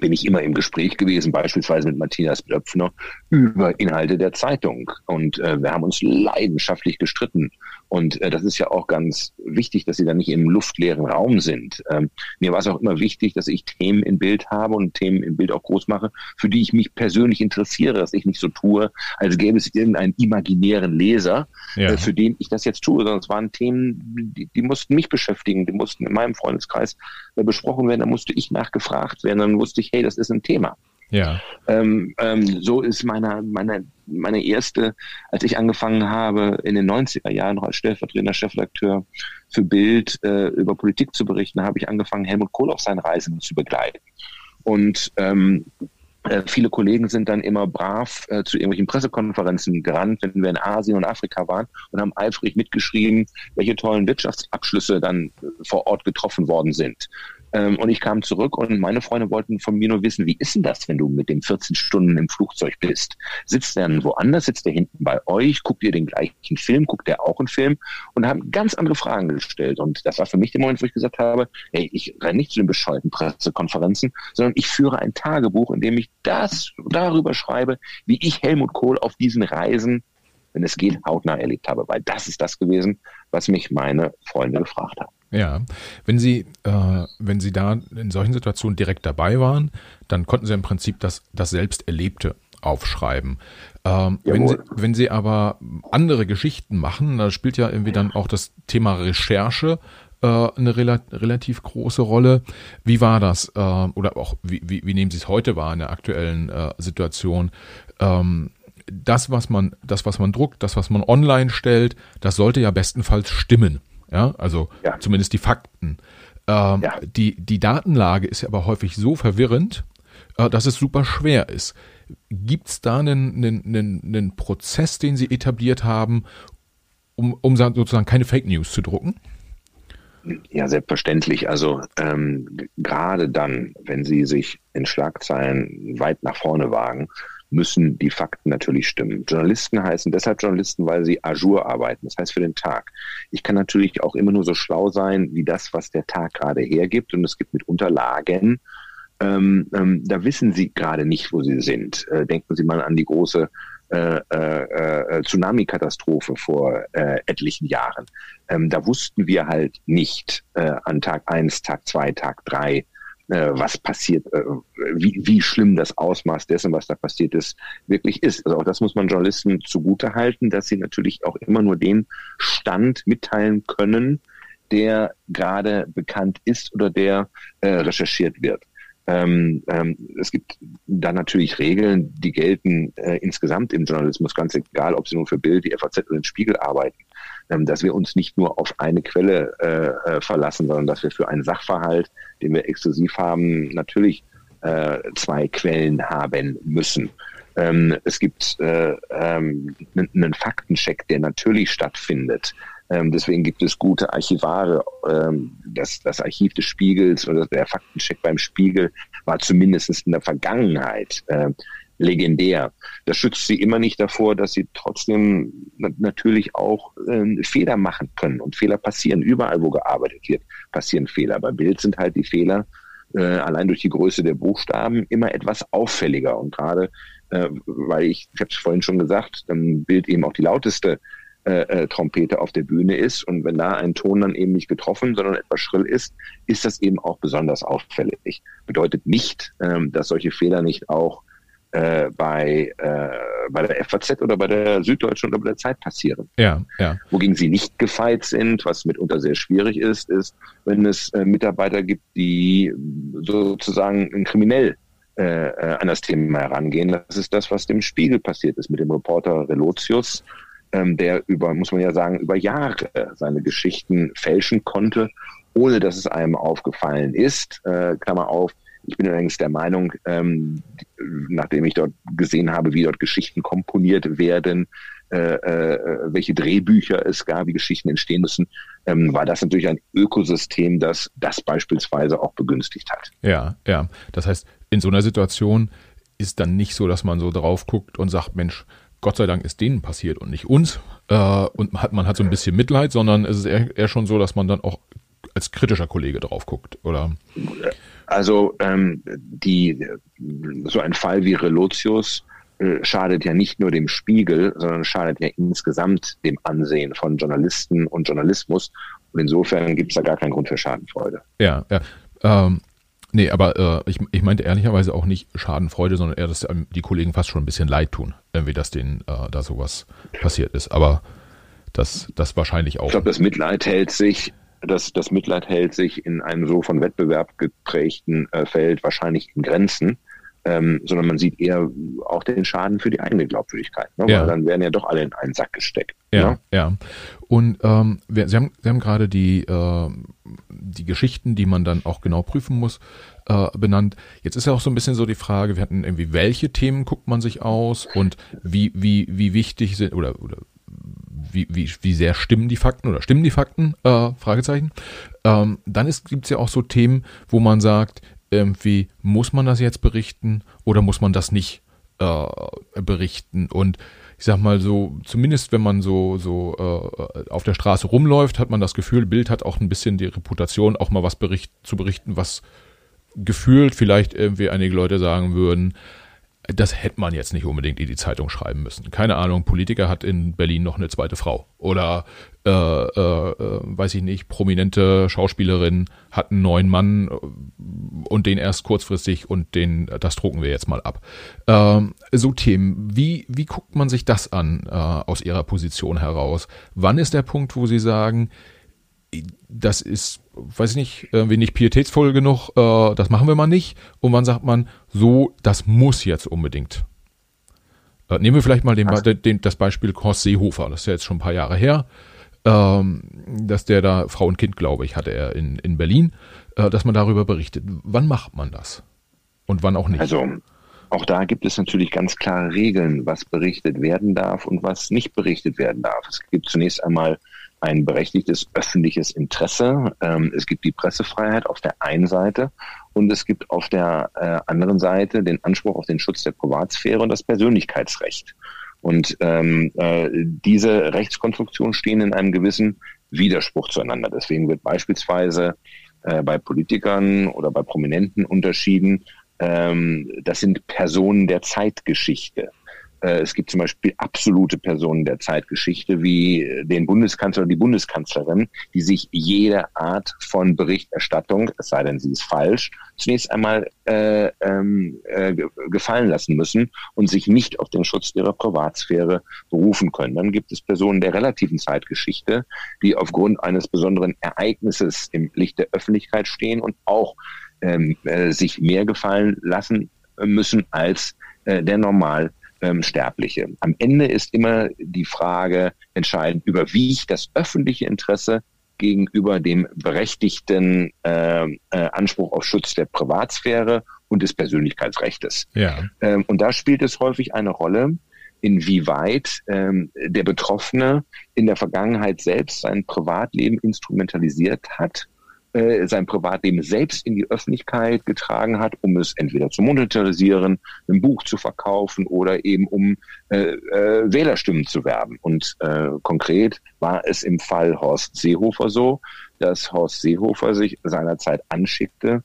bin ich immer im Gespräch gewesen, beispielsweise mit Matthias Blöpfner, über Inhalte der Zeitung. Und äh, wir haben uns leidenschaftlich gestritten. Und äh, das ist ja auch ganz wichtig, dass sie dann nicht im luftleeren Raum sind. Ähm, mir war es auch immer wichtig, dass ich Themen im Bild habe und Themen im Bild auch groß mache, für die ich mich persönlich interessiere, dass ich nicht so tue, als gäbe es irgendeinen imaginären Leser, ja. äh, für den ich das jetzt tue, sondern es waren Themen, die, die mussten mich beschäftigen, die mussten in meinem Freundeskreis äh, besprochen werden, da musste ich nachgefragt werden, dann wusste ich, hey, das ist ein Thema. Ja. Ähm, ähm, so ist meine, meine, meine erste, als ich angefangen habe, in den 90er Jahren noch als stellvertretender Chefredakteur für Bild äh, über Politik zu berichten, habe ich angefangen, Helmut Kohl auf seinen Reisen zu begleiten. Und ähm, äh, viele Kollegen sind dann immer brav äh, zu irgendwelchen Pressekonferenzen gerannt, wenn wir in Asien und Afrika waren und haben eifrig mitgeschrieben, welche tollen Wirtschaftsabschlüsse dann äh, vor Ort getroffen worden sind. Ähm, und ich kam zurück und meine Freunde wollten von mir nur wissen, wie ist denn das, wenn du mit dem 14 Stunden im Flugzeug bist? Sitzt der dann woanders? Sitzt der hinten bei euch? Guckt ihr den gleichen Film? Guckt der auch einen Film? Und haben ganz andere Fragen gestellt. Und das war für mich der Moment, wo ich gesagt habe, hey, ich renne nicht zu den bescheuerten Pressekonferenzen, sondern ich führe ein Tagebuch, in dem ich das darüber schreibe, wie ich Helmut Kohl auf diesen Reisen wenn es geht, hautnah erlebt habe, weil das ist das gewesen, was mich meine Freunde gefragt haben. Ja, wenn Sie, äh, wenn Sie da in solchen Situationen direkt dabei waren, dann konnten Sie im Prinzip das, das selbst Erlebte aufschreiben. Ähm, wenn, Sie, wenn Sie aber andere Geschichten machen, da spielt ja irgendwie dann auch das Thema Recherche äh, eine rela relativ große Rolle. Wie war das? Äh, oder auch, wie, wie, wie nehmen Sie es heute wahr in der aktuellen äh, Situation? Ähm, das, was man, das, was man druckt, das, was man online stellt, das sollte ja bestenfalls stimmen. Ja, also ja. zumindest die Fakten. Ähm, ja. die, die Datenlage ist ja aber häufig so verwirrend, äh, dass es super schwer ist. Gibt es da einen, einen, einen, einen Prozess, den Sie etabliert haben, um, um sozusagen keine Fake News zu drucken? Ja, selbstverständlich. Also ähm, gerade dann, wenn Sie sich in Schlagzeilen weit nach vorne wagen, müssen die Fakten natürlich stimmen. Journalisten heißen deshalb Journalisten, weil sie ajour arbeiten, das heißt für den Tag. Ich kann natürlich auch immer nur so schlau sein, wie das, was der Tag gerade hergibt. Und es gibt mit Unterlagen, ähm, ähm, da wissen Sie gerade nicht, wo Sie sind. Äh, denken Sie mal an die große äh, äh, äh Tsunami-Katastrophe vor äh, etlichen Jahren. Ähm, da wussten wir halt nicht äh, an Tag eins, Tag zwei, Tag drei, äh, was passiert, äh, wie, wie schlimm das Ausmaß dessen, was da passiert ist, wirklich ist. Also auch das muss man Journalisten zugute halten, dass sie natürlich auch immer nur den Stand mitteilen können, der gerade bekannt ist oder der äh, recherchiert wird. Ähm, ähm, es gibt da natürlich Regeln, die gelten äh, insgesamt im Journalismus, ganz egal, ob sie nun für Bild, die FAZ oder den Spiegel arbeiten, dass wir uns nicht nur auf eine Quelle äh, äh, verlassen, sondern dass wir für einen Sachverhalt, den wir exklusiv haben, natürlich äh, zwei Quellen haben müssen. Ähm, es gibt äh, ähm, einen Faktencheck, der natürlich stattfindet. Ähm, deswegen gibt es gute Archivare. Ähm, das, das Archiv des Spiegels oder der Faktencheck beim Spiegel war zumindest in der Vergangenheit äh, legendär. Das schützt sie immer nicht davor, dass sie trotzdem natürlich auch äh, Fehler machen können. Und Fehler passieren. Überall, wo gearbeitet wird, passieren Fehler. Bei Bild sind halt die Fehler äh, allein durch die Größe der Buchstaben immer etwas auffälliger. Und gerade, äh, weil ich, ich habe es vorhin schon gesagt, dann Bild eben auch die lauteste äh, äh, Trompete auf der Bühne ist. Und wenn da ein Ton dann eben nicht getroffen, sondern etwas schrill ist, ist das eben auch besonders auffällig. Bedeutet nicht, ähm, dass solche Fehler nicht auch äh, bei, äh, bei der FAZ oder bei der Süddeutschen oder bei der Zeit passieren. Ja, ja. Wogegen sie nicht gefeit sind, was mitunter sehr schwierig ist, ist, wenn es äh, Mitarbeiter gibt, die sozusagen kriminell äh, äh, an das Thema herangehen. Das ist das, was dem Spiegel passiert ist mit dem Reporter Relotius, ähm, der über, muss man ja sagen, über Jahre seine Geschichten fälschen konnte, ohne dass es einem aufgefallen ist. Äh, Klammer auf, ich bin allerdings der Meinung, ähm, nachdem ich dort gesehen habe, wie dort Geschichten komponiert werden, äh, äh, welche Drehbücher es gab, wie Geschichten entstehen müssen, ähm, war das natürlich ein Ökosystem, das das beispielsweise auch begünstigt hat. Ja, ja. Das heißt, in so einer Situation ist dann nicht so, dass man so drauf guckt und sagt, Mensch, Gott sei Dank ist denen passiert und nicht uns. Äh, und man hat, man hat so ein bisschen Mitleid, sondern es ist eher, eher schon so, dass man dann auch als kritischer Kollege drauf guckt, oder? Also ähm, die so ein Fall wie Relotius äh, schadet ja nicht nur dem Spiegel, sondern schadet ja insgesamt dem Ansehen von Journalisten und Journalismus. Und insofern gibt es da gar keinen Grund für Schadenfreude. Ja, ja. Ähm, nee, aber äh, ich, ich meinte ehrlicherweise auch nicht Schadenfreude, sondern eher, dass die Kollegen fast schon ein bisschen leid tun, irgendwie, dass denen äh, da sowas passiert ist. Aber das, das wahrscheinlich auch. Ich glaube, das Mitleid hält sich das, das Mitleid hält sich in einem so von Wettbewerb geprägten äh, Feld wahrscheinlich in Grenzen. Ähm, sondern man sieht eher auch den Schaden für die eigene Glaubwürdigkeit. Ne? Ja. Weil dann werden ja doch alle in einen Sack gesteckt. Ja, ne? ja. Und ähm, wir, Sie haben, Sie haben gerade die, äh, die Geschichten, die man dann auch genau prüfen muss, äh, benannt. Jetzt ist ja auch so ein bisschen so die Frage, wir hatten irgendwie, welche Themen guckt man sich aus und wie, wie, wie wichtig sind oder, oder wie, wie, wie sehr stimmen die Fakten oder stimmen die Fakten? Äh, Fragezeichen. Ähm, dann gibt es ja auch so Themen, wo man sagt, irgendwie muss man das jetzt berichten oder muss man das nicht äh, berichten? Und ich sag mal so, zumindest wenn man so, so äh, auf der Straße rumläuft, hat man das Gefühl, Bild hat auch ein bisschen die Reputation, auch mal was bericht, zu berichten, was gefühlt vielleicht irgendwie einige Leute sagen würden, das hätte man jetzt nicht unbedingt in die Zeitung schreiben müssen. Keine Ahnung, Politiker hat in Berlin noch eine zweite Frau. Oder, äh, äh, weiß ich nicht, prominente Schauspielerin hat einen neuen Mann äh, und den erst kurzfristig und den, das drucken wir jetzt mal ab. Ähm, so Themen, wie, wie guckt man sich das an äh, aus Ihrer Position heraus? Wann ist der Punkt, wo Sie sagen, das ist, weiß ich nicht, irgendwie nicht pietätsvoll genug, äh, das machen wir mal nicht. Und wann sagt man, so, das muss jetzt unbedingt. Äh, nehmen wir vielleicht mal den, den, das Beispiel Horst Seehofer, das ist ja jetzt schon ein paar Jahre her, ähm, dass der da Frau und Kind, glaube ich, hatte er in, in Berlin, äh, dass man darüber berichtet. Wann macht man das? Und wann auch nicht? Also, auch da gibt es natürlich ganz klare Regeln, was berichtet werden darf und was nicht berichtet werden darf. Es gibt zunächst einmal ein berechtigtes öffentliches Interesse. Ähm, es gibt die Pressefreiheit auf der einen Seite und es gibt auf der äh, anderen Seite den Anspruch auf den Schutz der Privatsphäre und das Persönlichkeitsrecht. Und ähm, äh, diese Rechtskonstruktionen stehen in einem gewissen Widerspruch zueinander. Deswegen wird beispielsweise äh, bei Politikern oder bei Prominenten unterschieden, ähm, das sind Personen der Zeitgeschichte. Äh, es gibt zum Beispiel absolute Personen der Zeitgeschichte wie den Bundeskanzler oder die Bundeskanzlerin, die sich jede Art von Berichterstattung, es sei denn, sie ist falsch, zunächst einmal äh, ähm, äh, gefallen lassen müssen und sich nicht auf den Schutz ihrer Privatsphäre berufen können. Dann gibt es Personen der relativen Zeitgeschichte, die aufgrund eines besonderen Ereignisses im Licht der Öffentlichkeit stehen und auch ähm, äh, sich mehr gefallen lassen müssen als äh, der normal ähm, Sterbliche. Am Ende ist immer die Frage entscheidend, überwiegt das öffentliche Interesse gegenüber dem berechtigten äh, äh, Anspruch auf Schutz der Privatsphäre und des Persönlichkeitsrechts. Ja. Ähm, und da spielt es häufig eine Rolle, inwieweit ähm, der Betroffene in der Vergangenheit selbst sein Privatleben instrumentalisiert hat äh, sein Privatleben selbst in die Öffentlichkeit getragen hat, um es entweder zu monetarisieren, ein Buch zu verkaufen oder eben um äh, äh, Wählerstimmen zu werben. Und äh, konkret war es im Fall Horst Seehofer so, dass Horst Seehofer sich seinerzeit anschickte,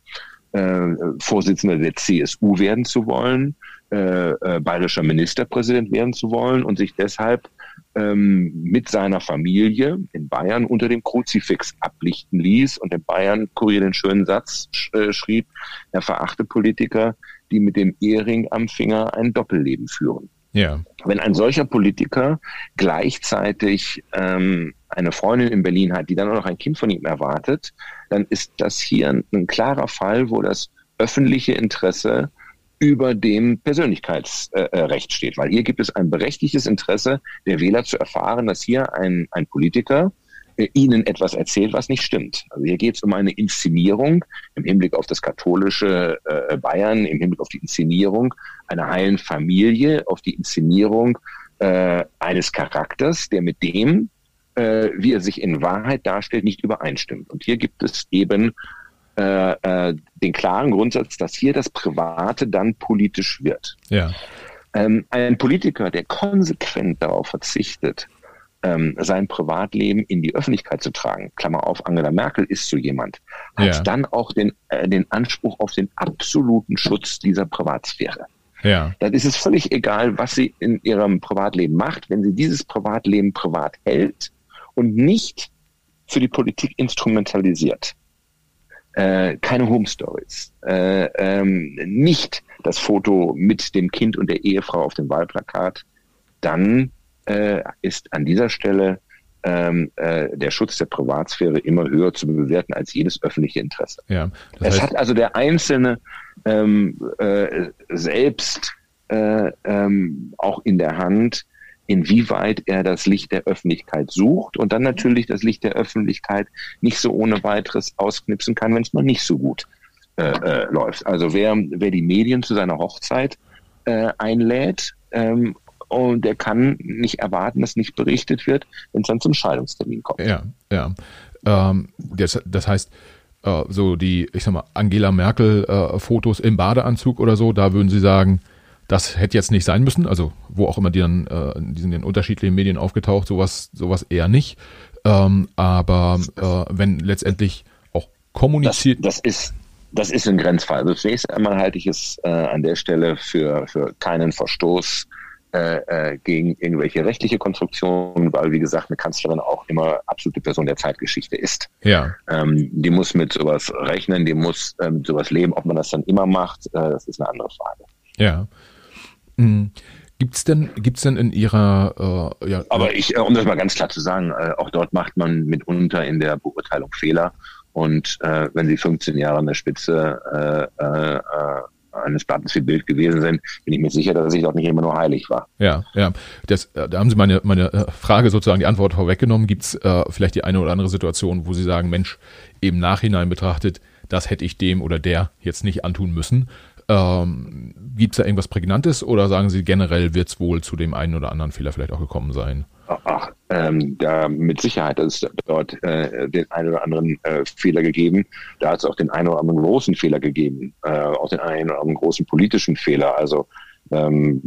äh, Vorsitzender der CSU werden zu wollen, äh, äh, bayerischer Ministerpräsident werden zu wollen und sich deshalb ähm, mit seiner Familie in Bayern unter dem Kruzifix ablichten ließ und in Bayern Kurier den schönen Satz äh, schrieb, er verachte Politiker, die mit dem Ehering am Finger ein Doppelleben führen. Ja. Wenn ein solcher Politiker gleichzeitig ähm, eine Freundin in Berlin hat, die dann auch noch ein Kind von ihm erwartet, dann ist das hier ein, ein klarer Fall, wo das öffentliche Interesse über dem Persönlichkeitsrecht steht. Weil hier gibt es ein berechtigtes Interesse der Wähler zu erfahren, dass hier ein, ein Politiker äh, ihnen etwas erzählt, was nicht stimmt. Also hier geht es um eine Inszenierung im Hinblick auf das katholische äh, Bayern, im Hinblick auf die Inszenierung einer heilen Familie, auf die Inszenierung äh, eines Charakters, der mit dem, äh, wie er sich in Wahrheit darstellt, nicht übereinstimmt. Und hier gibt es eben äh, äh, den klaren Grundsatz, dass hier das Private dann politisch wird. Ja. Ähm, ein Politiker, der konsequent darauf verzichtet, ähm, sein Privatleben in die Öffentlichkeit zu tragen, Klammer auf, Angela Merkel ist so jemand, hat ja. dann auch den, äh, den Anspruch auf den absoluten Schutz dieser Privatsphäre. Ja. Dann ist es völlig egal, was sie in ihrem Privatleben macht, wenn sie dieses Privatleben privat hält und nicht für die Politik instrumentalisiert äh, keine Home Stories, äh, ähm, nicht das Foto mit dem Kind und der Ehefrau auf dem Wahlplakat, dann äh, ist an dieser Stelle ähm, äh, der Schutz der Privatsphäre immer höher zu bewerten als jedes öffentliche Interesse. Ja, es hat also der Einzelne ähm, äh, selbst äh, ähm, auch in der Hand, inwieweit er das Licht der Öffentlichkeit sucht und dann natürlich das Licht der Öffentlichkeit nicht so ohne weiteres ausknipsen kann, wenn es mal nicht so gut äh, äh, läuft. Also wer, wer die Medien zu seiner Hochzeit äh, einlädt, ähm, und der kann nicht erwarten, dass nicht berichtet wird, wenn es dann zum Scheidungstermin kommt. Ja, ja. Ähm, das, das heißt, äh, so die, ich sag mal, Angela Merkel äh, im Badeanzug oder so, da würden Sie sagen, das hätte jetzt nicht sein müssen, also wo auch immer die dann, äh, die sind in unterschiedlichen Medien aufgetaucht, sowas, sowas eher nicht. Ähm, aber äh, wenn letztendlich auch kommuniziert. Das, das, ist, das ist ein Grenzfall. Also zunächst einmal halte ich es äh, an der Stelle für, für keinen Verstoß äh, äh, gegen irgendwelche rechtliche Konstruktionen, weil wie gesagt eine Kanzlerin auch immer absolute Person der Zeitgeschichte ist. Ja. Ähm, die muss mit sowas rechnen, die muss mit sowas leben. Ob man das dann immer macht, äh, das ist eine andere Frage. Ja. Mhm. Gibt's denn, gibt's denn in Ihrer, äh, ja, aber ich, äh, um das mal ganz klar zu sagen, äh, auch dort macht man mitunter in der Beurteilung Fehler. Und äh, wenn Sie 15 Jahre an der Spitze äh, äh, eines Blattes wie Bild gewesen sind, bin ich mir sicher, dass ich dort nicht immer nur heilig war. Ja, ja. Das, äh, da haben Sie meine, meine Frage sozusagen die Antwort vorweggenommen. Gibt's äh, vielleicht die eine oder andere Situation, wo Sie sagen, Mensch, im Nachhinein betrachtet, das hätte ich dem oder der jetzt nicht antun müssen? Ähm, Gibt es da irgendwas Prägnantes oder sagen Sie generell wird es wohl zu dem einen oder anderen Fehler vielleicht auch gekommen sein? Ach, ähm, da mit Sicherheit hat es dort äh, den einen oder anderen äh, Fehler gegeben. Da hat es auch den einen oder anderen großen Fehler gegeben, äh, auch den einen oder anderen großen politischen Fehler. Also ähm,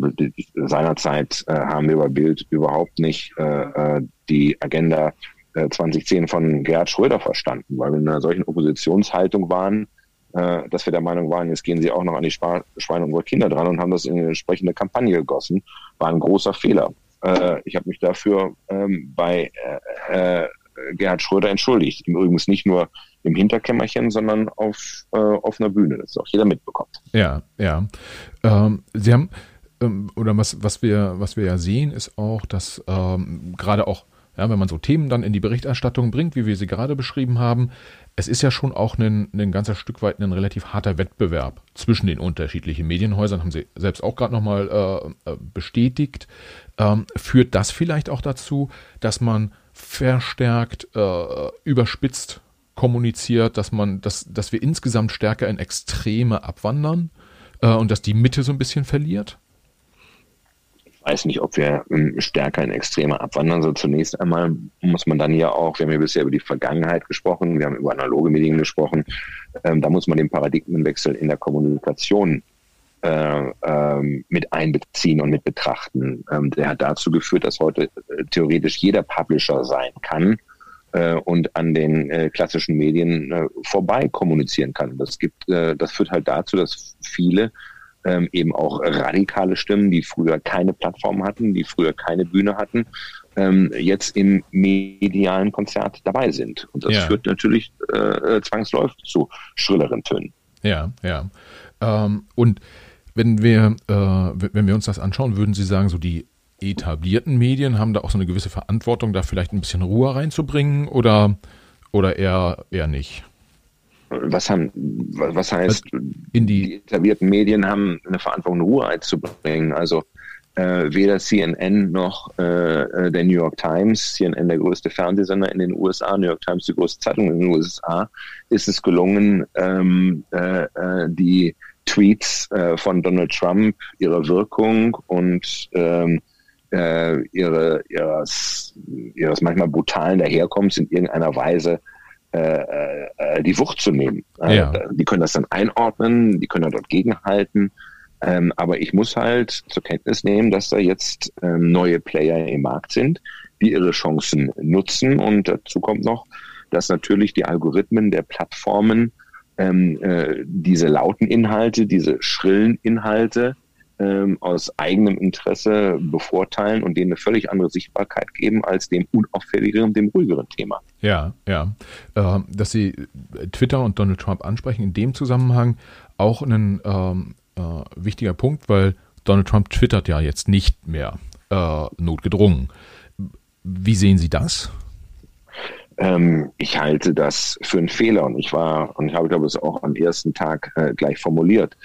seinerzeit äh, haben wir bei Bild überhaupt nicht äh, äh die Agenda äh, 2010 von Gerhard Schröder verstanden, weil wir in einer solchen Oppositionshaltung waren, äh, dass wir der Meinung waren, jetzt gehen sie auch noch an die Sp Schweine unserer Kinder dran und haben das in eine entsprechende Kampagne gegossen, war ein großer Fehler. Äh, ich habe mich dafür ähm, bei äh, äh, Gerhard Schröder entschuldigt. Übrigens nicht nur im Hinterkämmerchen, sondern auf, äh, auf einer Bühne, dass auch jeder mitbekommt. Ja, ja. Ähm, sie haben, ähm, oder was, was, wir, was wir ja sehen, ist auch, dass ähm, gerade auch ja, wenn man so Themen dann in die Berichterstattung bringt, wie wir sie gerade beschrieben haben, es ist ja schon auch ein, ein ganzer Stück weit ein relativ harter Wettbewerb zwischen den unterschiedlichen Medienhäusern, haben Sie selbst auch gerade nochmal äh, äh, bestätigt. Ähm, führt das vielleicht auch dazu, dass man verstärkt äh, überspitzt kommuniziert, dass man, dass, dass wir insgesamt stärker in Extreme abwandern äh, und dass die Mitte so ein bisschen verliert? Weiß nicht, ob wir ähm, stärker in Extreme abwandern. Also zunächst einmal muss man dann ja auch, wir haben ja bisher über die Vergangenheit gesprochen, wir haben über analoge Medien gesprochen, ähm, da muss man den Paradigmenwechsel in der Kommunikation äh, ähm, mit einbeziehen und mit betrachten. Ähm, der hat dazu geführt, dass heute äh, theoretisch jeder Publisher sein kann äh, und an den äh, klassischen Medien äh, vorbei kommunizieren kann. Das gibt, äh, das führt halt dazu, dass viele ähm, eben auch radikale Stimmen, die früher keine Plattform hatten, die früher keine Bühne hatten, ähm, jetzt im medialen Konzert dabei sind. Und das ja. führt natürlich äh, zwangsläufig zu schrilleren Tönen. Ja, ja. Ähm, und wenn wir, äh, wenn wir uns das anschauen, würden Sie sagen, so die etablierten Medien haben da auch so eine gewisse Verantwortung, da vielleicht ein bisschen Ruhe reinzubringen oder, oder eher, eher nicht? Was, haben, was heißt, in die, die etablierten Medien haben eine Verantwortung, Ruhe einzubringen? Also äh, weder CNN noch äh, äh, der New York Times, CNN der größte Fernsehsender in den USA, New York Times die größte Zeitung in den USA, ist es gelungen, ähm, äh, äh die Tweets äh, von Donald Trump, ihre Wirkung und ähm, äh, ihre, ihres, ihres manchmal brutalen Daherkommens in irgendeiner Weise äh, äh, die Wucht zu nehmen. Ja. Die können das dann einordnen, die können dann dort gegenhalten ähm, aber ich muss halt zur Kenntnis nehmen, dass da jetzt ähm, neue Player im Markt sind, die ihre Chancen nutzen. Und dazu kommt noch, dass natürlich die Algorithmen der Plattformen ähm, äh, diese lauten Inhalte, diese schrillen Inhalte ähm, aus eigenem Interesse bevorteilen und denen eine völlig andere Sichtbarkeit geben als dem unauffälligeren, dem ruhigeren Thema. Ja, ja. Äh, dass Sie Twitter und Donald Trump ansprechen, in dem Zusammenhang auch einen ähm, äh, wichtiger Punkt, weil Donald Trump twittert ja jetzt nicht mehr äh, notgedrungen. Wie sehen Sie das? Ähm, ich halte das für einen Fehler und ich war, und ich habe, glaube ich, es auch am ersten Tag äh, gleich formuliert.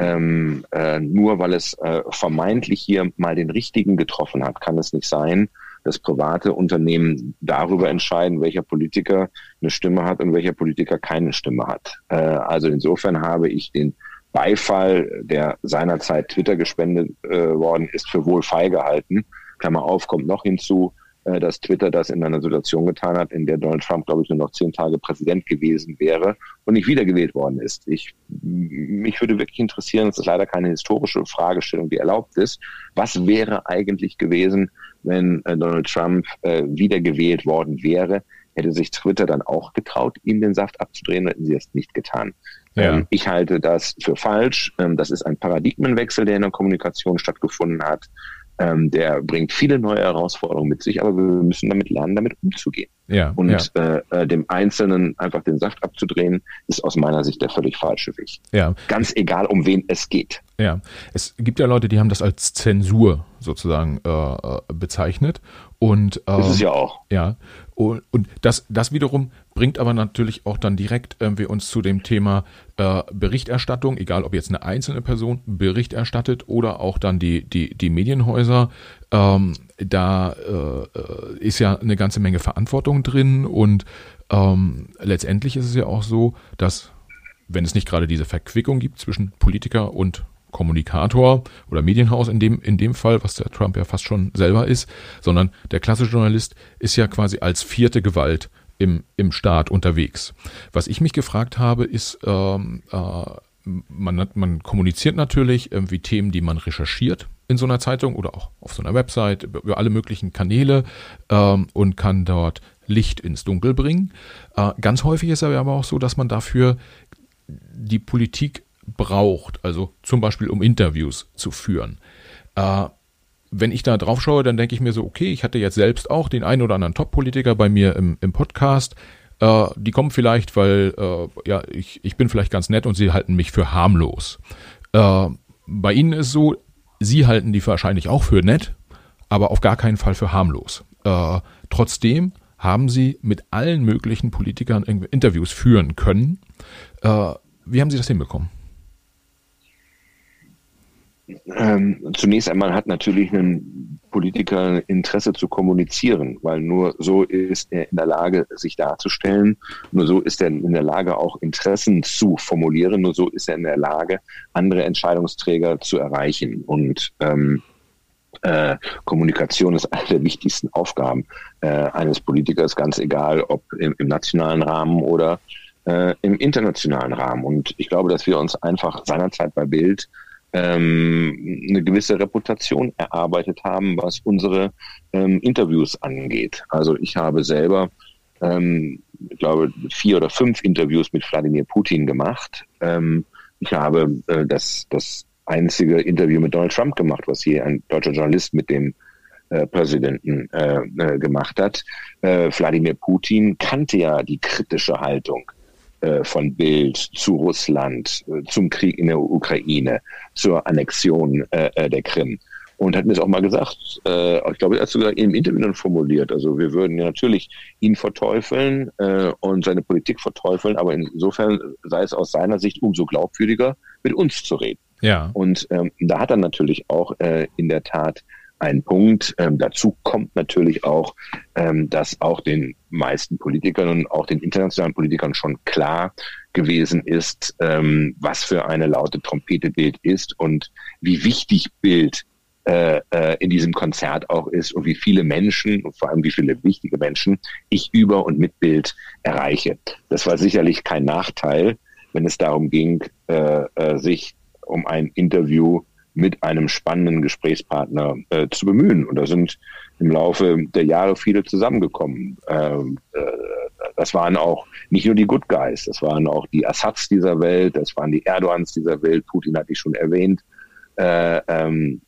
Ähm, äh, nur weil es äh, vermeintlich hier mal den richtigen getroffen hat, kann es nicht sein, dass private Unternehmen darüber entscheiden, welcher Politiker eine Stimme hat und welcher Politiker keine Stimme hat. Äh, also insofern habe ich den Beifall, der seinerzeit Twitter gespendet äh, worden ist, für wohl feil gehalten. Klammer auf, kommt noch hinzu, dass Twitter das in einer Situation getan hat, in der Donald Trump, glaube ich, nur noch zehn Tage Präsident gewesen wäre und nicht wiedergewählt worden ist. Ich, mich würde wirklich interessieren, es ist leider keine historische Fragestellung, die erlaubt ist. Was wäre eigentlich gewesen, wenn äh, Donald Trump äh, wiedergewählt worden wäre? Hätte sich Twitter dann auch getraut, ihm den Saft abzudrehen, hätten sie es nicht getan. Ja. Ähm, ich halte das für falsch. Ähm, das ist ein Paradigmenwechsel, der in der Kommunikation stattgefunden hat. Ähm, der bringt viele neue Herausforderungen mit sich, aber wir müssen damit lernen, damit umzugehen. Ja, und ja. Äh, äh, dem Einzelnen einfach den Saft abzudrehen, ist aus meiner Sicht der völlig falsche Weg. Ja. Ganz egal, um wen es geht. Ja, es gibt ja Leute, die haben das als Zensur sozusagen äh, äh bezeichnet. Und, ähm, ist es ja auch. Ja, und, und das, das wiederum bringt aber natürlich auch dann direkt äh, wir uns zu dem Thema äh, Berichterstattung, egal ob jetzt eine einzelne Person Bericht erstattet oder auch dann die, die, die Medienhäuser. Ähm, da äh, ist ja eine ganze Menge Verantwortung drin und ähm, letztendlich ist es ja auch so, dass wenn es nicht gerade diese Verquickung gibt zwischen Politiker und Kommunikator oder Medienhaus in dem, in dem Fall, was der Trump ja fast schon selber ist, sondern der klassische Journalist ist ja quasi als vierte Gewalt im, im Staat unterwegs. Was ich mich gefragt habe, ist, ähm, äh, man, man kommuniziert natürlich irgendwie Themen, die man recherchiert in so einer Zeitung oder auch auf so einer Website über alle möglichen Kanäle ähm, und kann dort Licht ins Dunkel bringen. Äh, ganz häufig ist aber auch so, dass man dafür die Politik braucht, also zum Beispiel um Interviews zu führen. Äh, wenn ich da drauf schaue, dann denke ich mir so, okay, ich hatte jetzt selbst auch den einen oder anderen Top-Politiker bei mir im, im Podcast. Äh, die kommen vielleicht, weil äh, ja, ich, ich bin vielleicht ganz nett und sie halten mich für harmlos. Äh, bei ihnen ist es so, sie halten die wahrscheinlich auch für nett, aber auf gar keinen Fall für harmlos. Äh, trotzdem haben sie mit allen möglichen Politikern Interviews führen können. Äh, wie haben sie das hinbekommen? Ähm, zunächst einmal hat natürlich ein Politiker Interesse zu kommunizieren, weil nur so ist er in der Lage, sich darzustellen. Nur so ist er in der Lage, auch Interessen zu formulieren. Nur so ist er in der Lage, andere Entscheidungsträger zu erreichen. Und ähm, äh, Kommunikation ist eine der wichtigsten Aufgaben äh, eines Politikers, ganz egal, ob im, im nationalen Rahmen oder äh, im internationalen Rahmen. Und ich glaube, dass wir uns einfach seinerzeit bei Bild ähm, eine gewisse Reputation erarbeitet haben, was unsere ähm, Interviews angeht. Also ich habe selber, ähm, ich glaube, vier oder fünf Interviews mit Wladimir Putin gemacht. Ähm, ich habe äh, das, das einzige Interview mit Donald Trump gemacht, was hier ein deutscher Journalist mit dem äh, Präsidenten äh, äh, gemacht hat. Äh, Wladimir Putin kannte ja die kritische Haltung von Bild zu Russland, äh, zum Krieg in der Ukraine, zur Annexion äh, der Krim und hat mir das auch mal gesagt. Äh, ich glaube, er hat sogar im Interview dann formuliert. Also wir würden ja natürlich ihn verteufeln äh, und seine Politik verteufeln, aber insofern sei es aus seiner Sicht umso glaubwürdiger, mit uns zu reden. Ja. Und ähm, da hat er natürlich auch äh, in der Tat einen Punkt. Ähm, dazu kommt natürlich auch, ähm, dass auch den meisten Politikern und auch den internationalen Politikern schon klar gewesen ist, ähm, was für eine laute Trompete Bild ist und wie wichtig Bild äh, äh, in diesem Konzert auch ist und wie viele Menschen und vor allem wie viele wichtige Menschen ich über und mit Bild erreiche. Das war sicherlich kein Nachteil, wenn es darum ging, äh, sich um ein Interview mit einem spannenden Gesprächspartner äh, zu bemühen. Und da sind im Laufe der Jahre viele zusammengekommen. Ähm, äh, das waren auch nicht nur die Good Guys, das waren auch die Assads dieser Welt, das waren die Erdogans dieser Welt, Putin hatte ich schon erwähnt. Äh, ähm,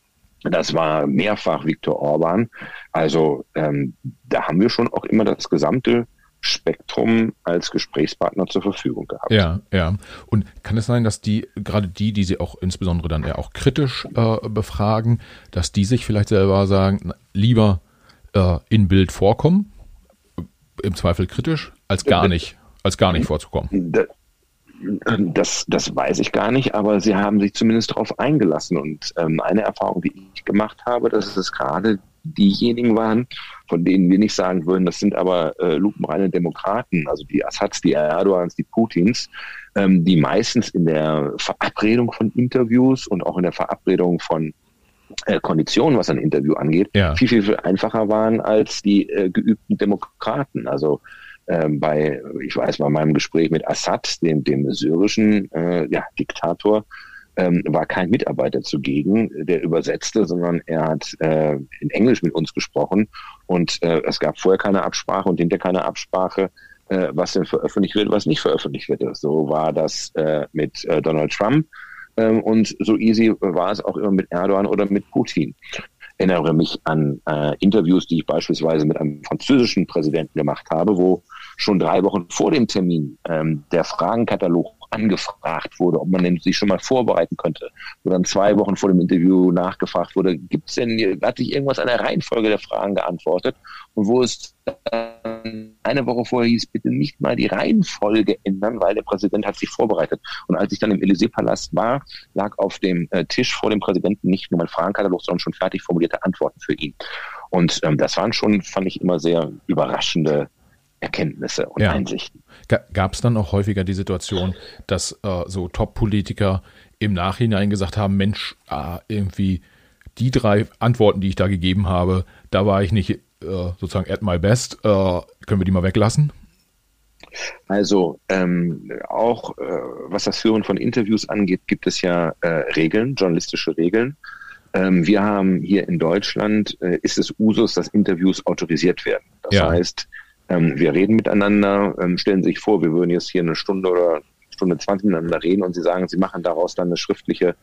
das war mehrfach Viktor Orban. Also ähm, da haben wir schon auch immer das gesamte Spektrum als Gesprächspartner zur Verfügung gehabt. Ja, ja. Und kann es sein, dass die, gerade die, die sie auch insbesondere dann eher auch kritisch äh, befragen, dass die sich vielleicht selber sagen, lieber äh, in Bild vorkommen, im Zweifel kritisch, als gar nicht, als gar nicht vorzukommen? Das, das weiß ich gar nicht, aber sie haben sich zumindest darauf eingelassen. Und ähm, eine Erfahrung, die ich gemacht habe, dass es gerade diejenigen waren, von denen wir nicht sagen würden, das sind aber äh, lupenreine Demokraten, also die Assads, die Erdogans, die Putins, ähm, die meistens in der Verabredung von Interviews und auch in der Verabredung von äh, Konditionen, was ein Interview angeht, ja. viel, viel, viel einfacher waren als die äh, geübten Demokraten. Also ähm, bei, ich weiß, bei meinem Gespräch mit Assad, dem, dem syrischen äh, ja, Diktator, ähm, war kein Mitarbeiter zugegen, der übersetzte, sondern er hat äh, in Englisch mit uns gesprochen. Und äh, es gab vorher keine Absprache und hinter keine Absprache, äh, was denn veröffentlicht wird, was nicht veröffentlicht wird. So war das äh, mit äh, Donald Trump. Ähm, und so easy war es auch immer mit Erdogan oder mit Putin. Erinnere mich an äh, Interviews, die ich beispielsweise mit einem französischen Präsidenten gemacht habe, wo schon drei Wochen vor dem Termin ähm, der Fragenkatalog angefragt wurde, ob man denn sich schon mal vorbereiten könnte. Wo dann zwei Wochen vor dem Interview nachgefragt wurde, gibt es denn, hat sich irgendwas an der Reihenfolge der Fragen geantwortet? Und wo es eine Woche vorher hieß, bitte nicht mal die Reihenfolge ändern, weil der Präsident hat sich vorbereitet. Und als ich dann im Élysée-Palast war, lag auf dem äh, Tisch vor dem Präsidenten nicht nur mein Fragenkatalog, sondern schon fertig formulierte Antworten für ihn. Und ähm, das waren schon, fand ich immer sehr überraschende Erkenntnisse und ja. Einsichten. Gab es dann auch häufiger die Situation, dass äh, so Top-Politiker im Nachhinein gesagt haben, Mensch, ah, irgendwie die drei Antworten, die ich da gegeben habe, da war ich nicht äh, sozusagen at my best. Äh, können wir die mal weglassen? Also ähm, auch äh, was das Führen von Interviews angeht, gibt es ja äh, Regeln, journalistische Regeln. Ähm, wir haben hier in Deutschland, äh, ist es Usus, dass Interviews autorisiert werden. Das ja. heißt, ähm, wir reden miteinander, ähm, stellen sich vor, wir würden jetzt hier eine Stunde oder Stunde 20 miteinander reden und Sie sagen, Sie machen daraus dann eine schriftliche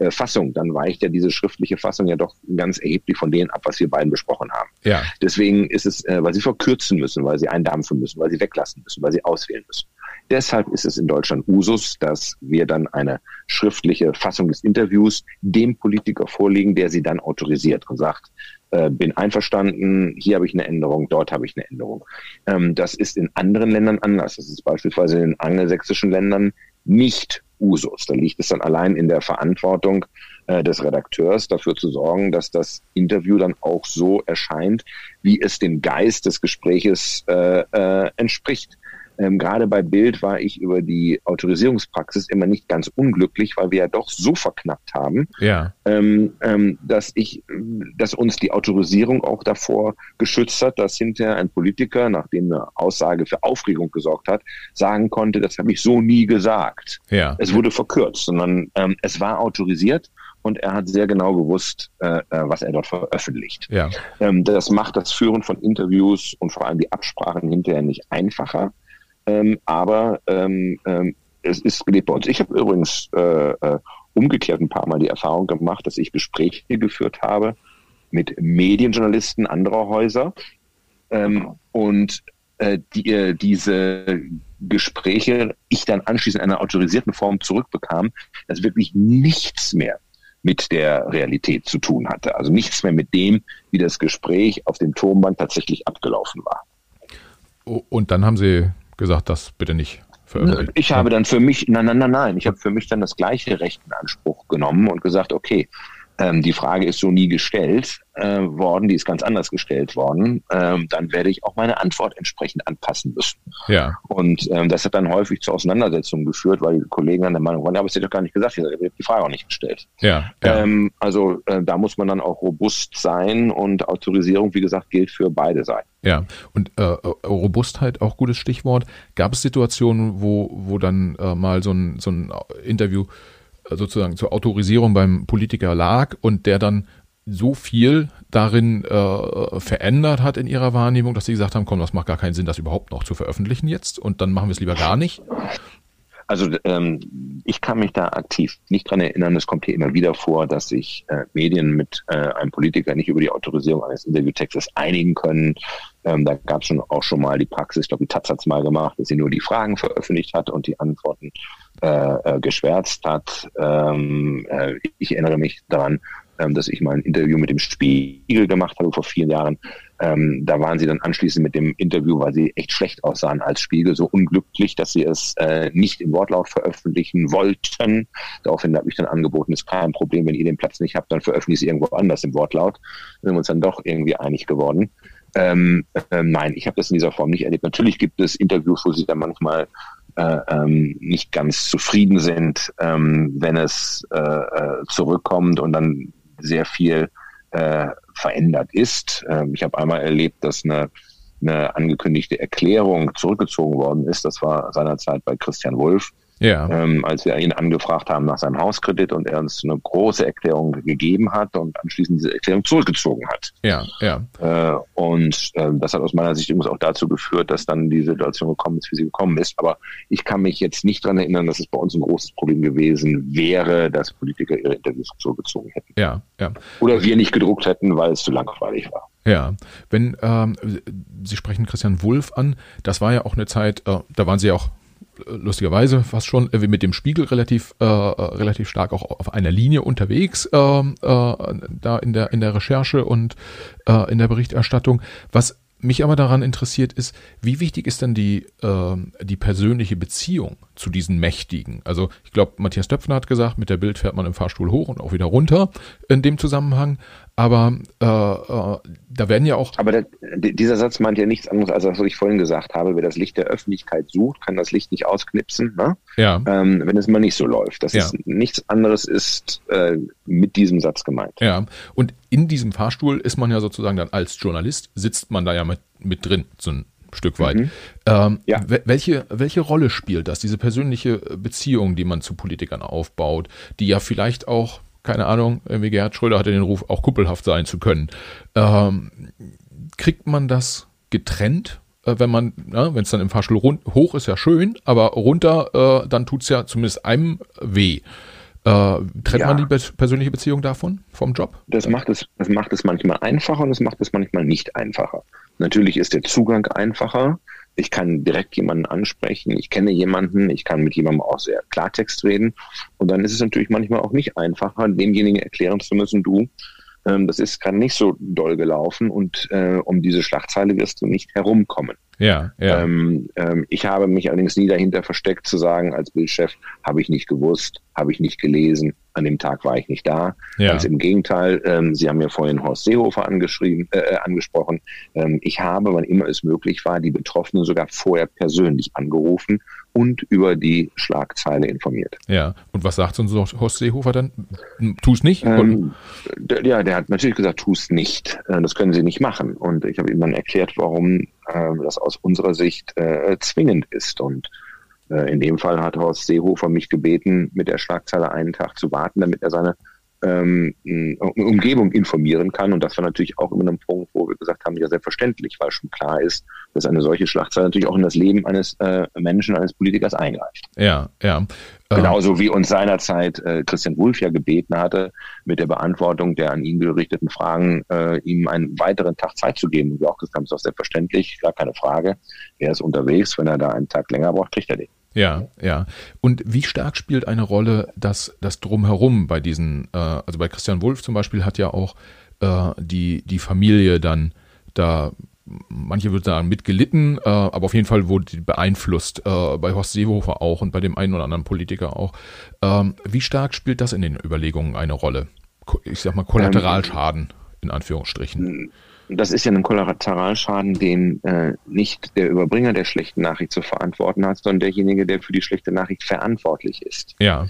äh, Fassung, dann weicht ja diese schriftliche Fassung ja doch ganz erheblich von denen ab, was wir beiden besprochen haben. Ja. Deswegen ist es, äh, weil Sie verkürzen müssen, weil Sie eindampfen müssen, weil Sie weglassen müssen, weil Sie auswählen müssen. Deshalb ist es in Deutschland Usus, dass wir dann eine schriftliche Fassung des Interviews dem Politiker vorlegen, der sie dann autorisiert und sagt, äh, bin einverstanden, hier habe ich eine Änderung, dort habe ich eine Änderung. Ähm, das ist in anderen Ländern anders. Das ist beispielsweise in angelsächsischen Ländern nicht Usus. Da liegt es dann allein in der Verantwortung äh, des Redakteurs, dafür zu sorgen, dass das Interview dann auch so erscheint, wie es dem Geist des Gespräches äh, äh, entspricht. Ähm, gerade bei Bild war ich über die Autorisierungspraxis immer nicht ganz unglücklich, weil wir ja doch so verknappt haben, ja. ähm, ähm, dass ich, dass uns die Autorisierung auch davor geschützt hat, dass hinterher ein Politiker, nachdem eine Aussage für Aufregung gesorgt hat, sagen konnte, das habe ich so nie gesagt. Ja. Es wurde verkürzt, sondern ähm, es war autorisiert und er hat sehr genau gewusst, äh, äh, was er dort veröffentlicht. Ja. Ähm, das macht das Führen von Interviews und vor allem die Absprachen hinterher nicht einfacher. Ähm, aber ähm, ähm, es ist gelebt bei uns. Ich habe übrigens äh, äh, umgekehrt ein paar Mal die Erfahrung gemacht, dass ich Gespräche geführt habe mit Medienjournalisten anderer Häuser ähm, und äh, die, äh, diese Gespräche ich dann anschließend in einer autorisierten Form zurückbekam, dass wirklich nichts mehr mit der Realität zu tun hatte. Also nichts mehr mit dem, wie das Gespräch auf dem Turmband tatsächlich abgelaufen war. Und dann haben Sie gesagt, das bitte nicht veröffentlichen. Ich habe dann für mich, nein, nein, nein, nein, ich habe für mich dann das gleiche Recht in Anspruch genommen und gesagt, okay, ähm, die Frage ist so nie gestellt äh, worden, die ist ganz anders gestellt worden, ähm, dann werde ich auch meine Antwort entsprechend anpassen müssen. Ja. Und ähm, das hat dann häufig zu Auseinandersetzungen geführt, weil die Kollegen dann der Meinung waren, ja, aber es hätte doch gar nicht gesagt, ich habe die Frage auch nicht gestellt. Ja. ja. Ähm, also äh, da muss man dann auch robust sein und Autorisierung, wie gesagt, gilt für beide Seiten. Ja, und äh, Robustheit, auch gutes Stichwort. Gab es Situationen, wo, wo dann äh, mal so ein, so ein Interview sozusagen zur Autorisierung beim Politiker lag und der dann so viel darin äh, verändert hat in ihrer Wahrnehmung, dass sie gesagt haben, komm, das macht gar keinen Sinn, das überhaupt noch zu veröffentlichen jetzt und dann machen wir es lieber gar nicht. Also ähm, ich kann mich da aktiv nicht dran erinnern. Es kommt hier immer wieder vor, dass sich äh, Medien mit äh, einem Politiker nicht über die Autorisierung eines Interviewtextes einigen können. Ähm, da gab es schon auch schon mal die Praxis, ich glaube, die Taz hat es mal gemacht, dass sie nur die Fragen veröffentlicht hat und die Antworten äh, äh, geschwärzt hat. Ähm, äh, ich erinnere mich daran, ähm, dass ich mal ein Interview mit dem Spiegel gemacht habe vor vielen Jahren. Ähm, da waren sie dann anschließend mit dem Interview, weil sie echt schlecht aussahen als Spiegel, so unglücklich, dass sie es äh, nicht im Wortlaut veröffentlichen wollten. Daraufhin habe ich dann angeboten, ist kein Problem, wenn ihr den Platz nicht habt, dann veröffentliche ich es irgendwo anders im Wortlaut. Wir haben uns dann doch irgendwie einig geworden. Ähm, äh, nein, ich habe das in dieser Form nicht erlebt. Natürlich gibt es Interviews, wo sie dann manchmal ähm, nicht ganz zufrieden sind, ähm, wenn es äh, äh zurückkommt und dann sehr viel äh, verändert ist. Ähm, ich habe einmal erlebt, dass eine, eine angekündigte Erklärung zurückgezogen worden ist. Das war seinerzeit bei Christian Wulff. Ja. Ähm, als wir ihn angefragt haben nach seinem Hauskredit und er uns eine große Erklärung gegeben hat und anschließend diese Erklärung zurückgezogen hat. Ja, ja. Äh, und äh, das hat aus meiner Sicht übrigens auch dazu geführt, dass dann die Situation gekommen ist, wie sie gekommen ist. Aber ich kann mich jetzt nicht daran erinnern, dass es bei uns ein großes Problem gewesen wäre, dass Politiker ihre Interviews zurückgezogen hätten. Ja, ja. Oder wir nicht gedruckt hätten, weil es zu langweilig war. Ja, wenn ähm, Sie sprechen Christian Wulff an, das war ja auch eine Zeit, äh, da waren Sie ja auch lustigerweise fast schon äh, mit dem Spiegel relativ äh, relativ stark auch auf einer Linie unterwegs äh, äh, da in der in der Recherche und äh, in der Berichterstattung. Was mich aber daran interessiert ist, wie wichtig ist denn die, äh, die persönliche Beziehung zu diesen Mächtigen? Also ich glaube, Matthias Döpfner hat gesagt, mit der Bild fährt man im Fahrstuhl hoch und auch wieder runter in dem Zusammenhang. Aber äh, äh, da werden ja auch. Aber der, dieser Satz meint ja nichts anderes als das, was ich vorhin gesagt habe. Wer das Licht der Öffentlichkeit sucht, kann das Licht nicht ausknipsen, ne? ja. Ähm, wenn es mal nicht so läuft. Das ja. ist nichts anderes ist äh, mit diesem Satz gemeint. Ja. Und in diesem Fahrstuhl ist man ja sozusagen dann als Journalist, sitzt man da ja mit, mit drin, so ein Stück weit. Mhm. Ähm, ja. welche, welche Rolle spielt das, diese persönliche Beziehung, die man zu Politikern aufbaut, die ja vielleicht auch keine Ahnung, irgendwie Gerhard Schröder hatte den Ruf, auch kuppelhaft sein zu können. Ähm, kriegt man das getrennt? Äh, wenn man, ja, wenn es dann im Fahrstuhl rund, hoch ist, ja schön, aber runter, äh, dann tut es ja zumindest einem weh. Äh, trennt ja. man die be persönliche Beziehung davon, vom Job? Das macht, es, das macht es manchmal einfacher und es macht es manchmal nicht einfacher. Natürlich ist der Zugang einfacher, ich kann direkt jemanden ansprechen, ich kenne jemanden, ich kann mit jemandem auch sehr Klartext reden. Und dann ist es natürlich manchmal auch nicht einfacher, demjenigen erklären zu müssen, du, ähm, das ist gerade nicht so doll gelaufen und äh, um diese Schlagzeile wirst du nicht herumkommen. Ja, ja. Ähm, ähm, ich habe mich allerdings nie dahinter versteckt zu sagen, als Bildchef habe ich nicht gewusst, habe ich nicht gelesen, an dem Tag war ich nicht da. Ja. Ganz im Gegenteil, ähm, Sie haben ja vorhin Horst Seehofer angeschrieben, äh, äh, angesprochen. Ähm, ich habe, wann immer es möglich war, die Betroffenen sogar vorher persönlich angerufen und über die Schlagzeile informiert. Ja, und was sagt uns Horst Seehofer dann? Tu es nicht? Ähm, ja, der hat natürlich gesagt, tu es nicht. Äh, das können Sie nicht machen. Und ich habe ihm dann erklärt, warum äh, das aus unserer Sicht äh, zwingend ist. Und in dem Fall hat Horst Seehofer mich gebeten, mit der Schlagzeile einen Tag zu warten, damit er seine ähm, Umgebung informieren kann. Und das war natürlich auch immer ein Punkt, wo wir gesagt haben, ja selbstverständlich, weil schon klar ist, dass eine solche Schlagzeile natürlich auch in das Leben eines äh, Menschen, eines Politikers eingreift. Ja, ja. Genauso wie uns seinerzeit äh, Christian Wulff ja gebeten hatte, mit der Beantwortung der an ihn gerichteten Fragen äh, ihm einen weiteren Tag Zeit zu geben. Und wir auch gesagt haben, ist auch selbstverständlich, gar keine Frage. Er ist unterwegs, wenn er da einen Tag länger braucht, kriegt er den. Ja, ja. Und wie stark spielt eine Rolle das, das Drumherum bei diesen, äh, also bei Christian Wulff zum Beispiel hat ja auch äh, die, die Familie dann da, manche würden sagen, mitgelitten, äh, aber auf jeden Fall wurde die beeinflusst, äh, bei Horst Seehofer auch und bei dem einen oder anderen Politiker auch. Ähm, wie stark spielt das in den Überlegungen eine Rolle? Ich sag mal Kollateralschaden in Anführungsstrichen. Das ist ja ein Kollateralschaden, den äh, nicht der Überbringer der schlechten Nachricht zu verantworten hat, sondern derjenige, der für die schlechte Nachricht verantwortlich ist. Ja.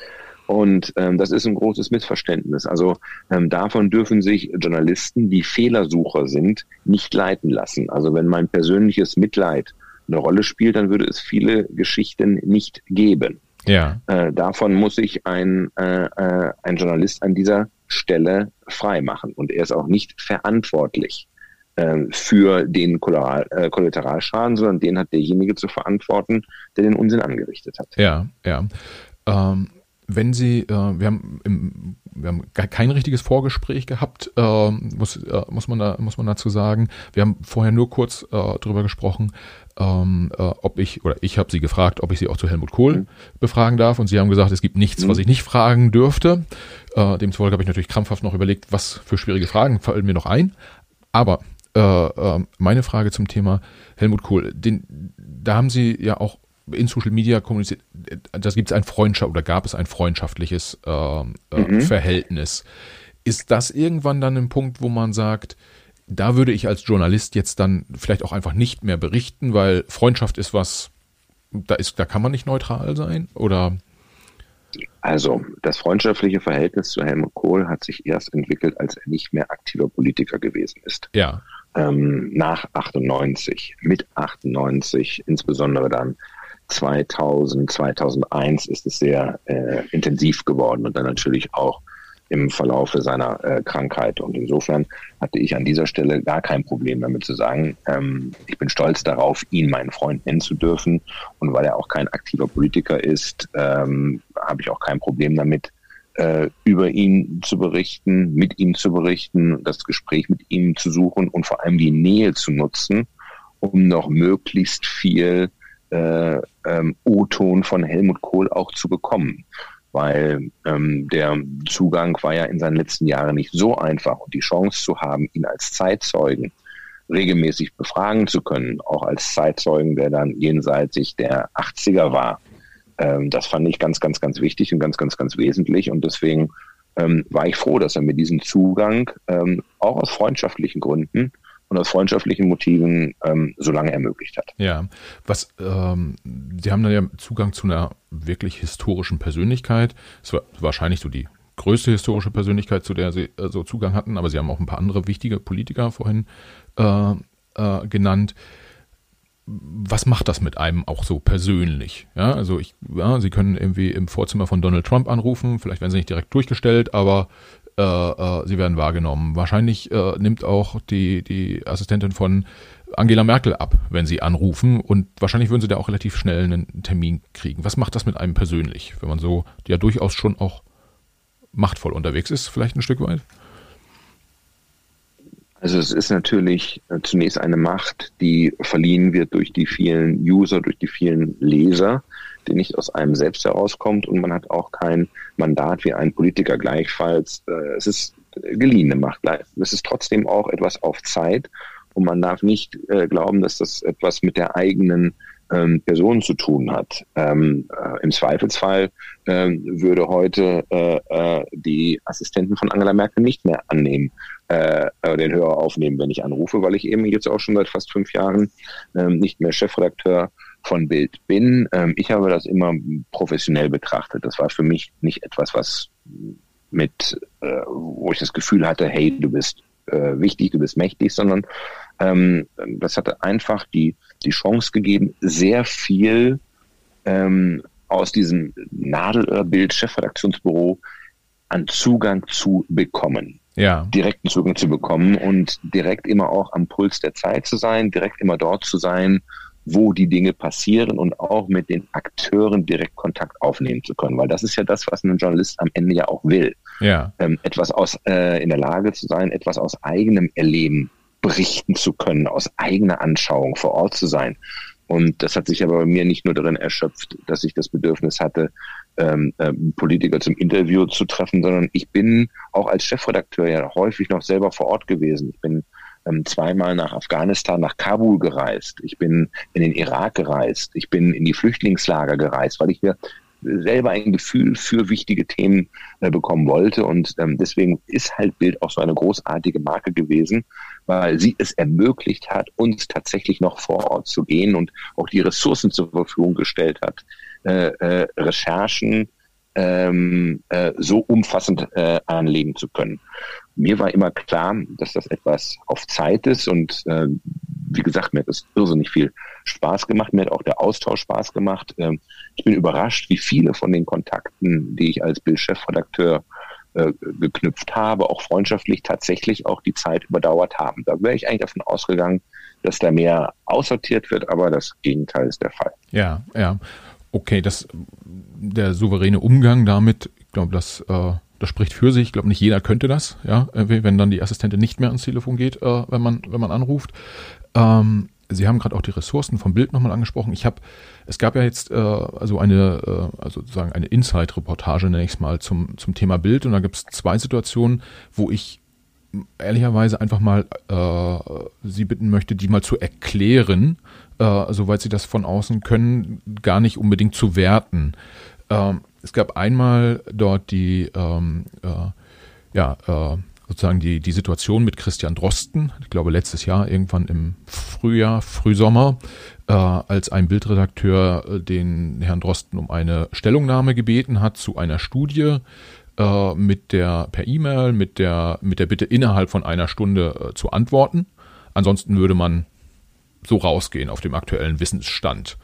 Und ähm, das ist ein großes Missverständnis. Also ähm, davon dürfen sich Journalisten, die Fehlersucher sind, nicht leiten lassen. Also wenn mein persönliches Mitleid eine Rolle spielt, dann würde es viele Geschichten nicht geben. Ja. Äh, davon muss sich ein, äh, äh ein Journalist an dieser Stelle frei machen. Und er ist auch nicht verantwortlich äh, für den äh, Kollateralschaden, sondern den hat derjenige zu verantworten, der den Unsinn angerichtet hat. Ja, ja. Ähm, wenn Sie, äh, wir haben im, wir haben kein richtiges Vorgespräch gehabt, äh, muss, äh, muss, man da, muss man dazu sagen. Wir haben vorher nur kurz äh, drüber gesprochen, ähm, äh, ob ich, oder ich habe Sie gefragt, ob ich Sie auch zu Helmut Kohl mhm. befragen darf. Und Sie haben gesagt, es gibt nichts, mhm. was ich nicht fragen dürfte. Äh, demzufolge habe ich natürlich krampfhaft noch überlegt, was für schwierige Fragen fallen mir noch ein. Aber meine Frage zum Thema Helmut Kohl. Den, da haben Sie ja auch in Social Media kommuniziert, das gibt es ein Freundschaft oder gab es ein freundschaftliches äh, äh, mhm. Verhältnis. Ist das irgendwann dann ein Punkt, wo man sagt, da würde ich als Journalist jetzt dann vielleicht auch einfach nicht mehr berichten, weil Freundschaft ist was, da ist, da kann man nicht neutral sein? Oder? Also, das freundschaftliche Verhältnis zu Helmut Kohl hat sich erst entwickelt, als er nicht mehr aktiver Politiker gewesen ist. Ja ähm, nach 98, mit 98, insbesondere dann 2000, 2001 ist es sehr äh, intensiv geworden und dann natürlich auch im Verlaufe seiner äh, Krankheit. Und insofern hatte ich an dieser Stelle gar kein Problem damit zu sagen, ähm, ich bin stolz darauf, ihn meinen Freund nennen zu dürfen. Und weil er auch kein aktiver Politiker ist, ähm, habe ich auch kein Problem damit, äh, über ihn zu berichten, mit ihm zu berichten, das Gespräch mit ihm zu suchen und vor allem die Nähe zu nutzen, um noch möglichst viel äh, ähm, O-Ton von Helmut Kohl auch zu bekommen. Weil ähm, der Zugang war ja in seinen letzten Jahren nicht so einfach und die Chance zu haben, ihn als Zeitzeugen regelmäßig befragen zu können, auch als Zeitzeugen, der dann jenseitig der 80er war, das fand ich ganz, ganz, ganz wichtig und ganz, ganz, ganz wesentlich. Und deswegen ähm, war ich froh, dass er mir diesen Zugang ähm, auch aus freundschaftlichen Gründen und aus freundschaftlichen Motiven ähm, so lange ermöglicht hat. Ja, was ähm, Sie haben dann ja Zugang zu einer wirklich historischen Persönlichkeit. Es war wahrscheinlich so die größte historische Persönlichkeit, zu der Sie äh, so Zugang hatten, aber Sie haben auch ein paar andere wichtige Politiker vorhin äh, äh, genannt was macht das mit einem auch so persönlich? Ja, also ich, ja, Sie können irgendwie im Vorzimmer von Donald Trump anrufen, vielleicht werden Sie nicht direkt durchgestellt, aber äh, äh, Sie werden wahrgenommen. Wahrscheinlich äh, nimmt auch die, die Assistentin von Angela Merkel ab, wenn Sie anrufen und wahrscheinlich würden Sie da auch relativ schnell einen Termin kriegen. Was macht das mit einem persönlich, wenn man so ja durchaus schon auch machtvoll unterwegs ist, vielleicht ein Stück weit? Also es ist natürlich äh, zunächst eine Macht, die verliehen wird durch die vielen User, durch die vielen Leser, die nicht aus einem selbst herauskommt und man hat auch kein Mandat wie ein Politiker gleichfalls. Äh, es ist geliehene Macht. Es ist trotzdem auch etwas auf Zeit und man darf nicht äh, glauben, dass das etwas mit der eigenen ähm, Person zu tun hat. Ähm, äh, Im Zweifelsfall ähm, würde heute äh, äh, die Assistenten von Angela Merkel nicht mehr annehmen, äh, äh, den Hörer aufnehmen, wenn ich anrufe, weil ich eben jetzt auch schon seit fast fünf Jahren ähm, nicht mehr Chefredakteur von Bild bin. Ähm, ich habe das immer professionell betrachtet. Das war für mich nicht etwas, was mit, äh, wo ich das Gefühl hatte, hey, du bist äh, wichtig, du bist mächtig, sondern ähm, das hatte einfach die, die Chance gegeben, sehr viel ähm, aus diesem Nadelöhrbild Chefredaktionsbüro an Zugang zu bekommen. Ja. Direkten Zugang zu bekommen und direkt immer auch am Puls der Zeit zu sein, direkt immer dort zu sein, wo die Dinge passieren und auch mit den Akteuren direkt Kontakt aufnehmen zu können, weil das ist ja das, was ein Journalist am Ende ja auch will. Ja. Ähm, etwas aus äh, in der Lage zu sein, etwas aus eigenem Erleben berichten zu können, aus eigener Anschauung vor Ort zu sein. Und das hat sich aber bei mir nicht nur darin erschöpft, dass ich das Bedürfnis hatte, ähm, ähm, Politiker zum Interview zu treffen, sondern ich bin auch als Chefredakteur ja häufig noch selber vor Ort gewesen. Ich bin ähm, zweimal nach Afghanistan, nach Kabul gereist. Ich bin in den Irak gereist. Ich bin in die Flüchtlingslager gereist, weil ich hier selber ein Gefühl für wichtige Themen äh, bekommen wollte. Und ähm, deswegen ist halt Bild auch so eine großartige Marke gewesen, weil sie es ermöglicht hat, uns tatsächlich noch vor Ort zu gehen und auch die Ressourcen zur Verfügung gestellt hat, äh, äh, Recherchen ähm, äh, so umfassend äh, anlegen zu können. Mir war immer klar, dass das etwas auf Zeit ist und äh, wie gesagt, mir hat das irrsinnig viel Spaß gemacht, mir hat auch der Austausch Spaß gemacht. Ähm, ich bin überrascht, wie viele von den Kontakten, die ich als Bildchefredakteur äh, geknüpft habe, auch freundschaftlich tatsächlich auch die Zeit überdauert haben. Da wäre ich eigentlich davon ausgegangen, dass da mehr aussortiert wird, aber das Gegenteil ist der Fall. Ja, ja. Okay, das, der souveräne Umgang damit, ich glaube, das, äh, das spricht für sich. Ich glaube, nicht jeder könnte das, ja, wenn dann die Assistentin nicht mehr ans Telefon geht, äh, wenn man, wenn man anruft. Ähm, Sie haben gerade auch die Ressourcen vom Bild nochmal angesprochen. Ich habe, es gab ja jetzt äh, also eine, äh, also sozusagen eine Inside-Reportage nenne ich es mal zum zum Thema Bild und da gibt es zwei Situationen, wo ich ehrlicherweise einfach mal äh, Sie bitten möchte, die mal zu erklären, äh, soweit Sie das von außen können, gar nicht unbedingt zu werten. Ähm, es gab einmal dort die, ähm, äh, ja, äh, sozusagen die, die Situation mit Christian Drosten, ich glaube letztes Jahr, irgendwann im Frühjahr, Frühsommer, äh, als ein Bildredakteur äh, den Herrn Drosten um eine Stellungnahme gebeten hat zu einer Studie, äh, mit der per E-Mail, mit der, mit der Bitte innerhalb von einer Stunde äh, zu antworten. Ansonsten würde man so rausgehen auf dem aktuellen Wissensstand.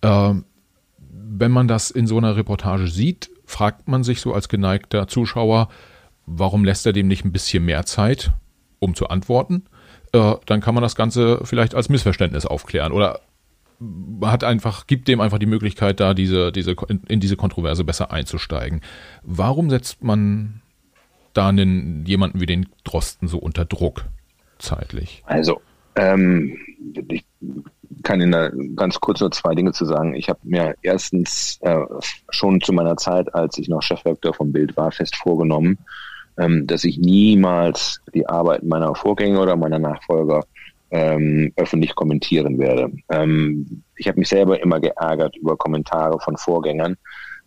Ähm, wenn man das in so einer Reportage sieht, fragt man sich so als geneigter Zuschauer, warum lässt er dem nicht ein bisschen mehr Zeit, um zu antworten? Äh, dann kann man das Ganze vielleicht als Missverständnis aufklären oder hat einfach, gibt dem einfach die Möglichkeit, da diese, diese, in diese Kontroverse besser einzusteigen. Warum setzt man da einen, jemanden wie den Drosten so unter Druck zeitlich? Also, ähm, ich kann Ihnen da ganz kurz nur zwei Dinge zu sagen. Ich habe mir erstens äh, schon zu meiner Zeit, als ich noch Chefredakteur vom Bild war, fest vorgenommen, ähm, dass ich niemals die Arbeit meiner Vorgänger oder meiner Nachfolger ähm, öffentlich kommentieren werde. Ähm, ich habe mich selber immer geärgert über Kommentare von Vorgängern,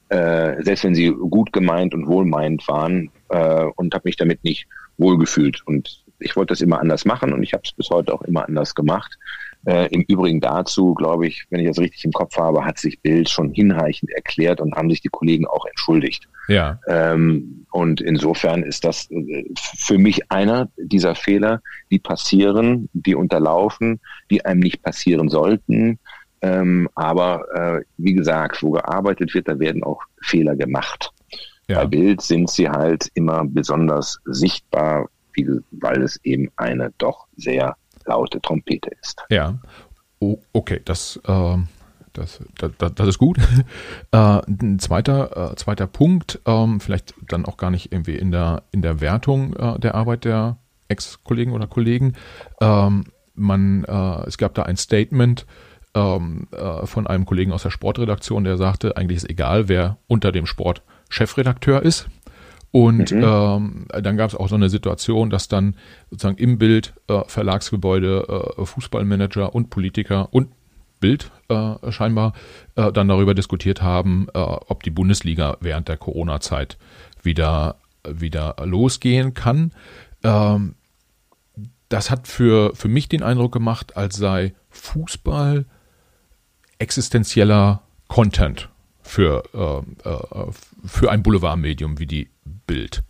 äh, selbst wenn sie gut gemeint und wohlmeinend waren äh, und habe mich damit nicht wohlgefühlt. Und ich wollte das immer anders machen und ich habe es bis heute auch immer anders gemacht. Äh, Im Übrigen dazu, glaube ich, wenn ich das richtig im Kopf habe, hat sich Bild schon hinreichend erklärt und haben sich die Kollegen auch entschuldigt. Ja. Ähm, und insofern ist das äh, für mich einer dieser Fehler, die passieren, die unterlaufen, die einem nicht passieren sollten. Ähm, aber äh, wie gesagt, wo gearbeitet wird, da werden auch Fehler gemacht. Ja. Bei Bild sind sie halt immer besonders sichtbar, weil es eben eine doch sehr laute Trompete ist. Ja, oh, okay, das, äh, das, das, das, ist gut. äh, ein zweiter, äh, zweiter Punkt, ähm, vielleicht dann auch gar nicht irgendwie in der, in der Wertung äh, der Arbeit der Ex-Kollegen oder Kollegen. Ähm, man, äh, es gab da ein Statement, ähm, äh, von einem Kollegen aus der Sportredaktion, der sagte, eigentlich ist egal, wer unter dem Sport Chefredakteur ist. Und mhm. ähm, dann gab es auch so eine Situation, dass dann sozusagen im Bild äh, Verlagsgebäude äh, Fußballmanager und Politiker und Bild äh, scheinbar äh, dann darüber diskutiert haben, äh, ob die Bundesliga während der Corona-Zeit wieder, wieder losgehen kann. Ähm, das hat für, für mich den Eindruck gemacht, als sei Fußball existenzieller Content für, äh, äh, für ein Boulevardmedium wie die Bild.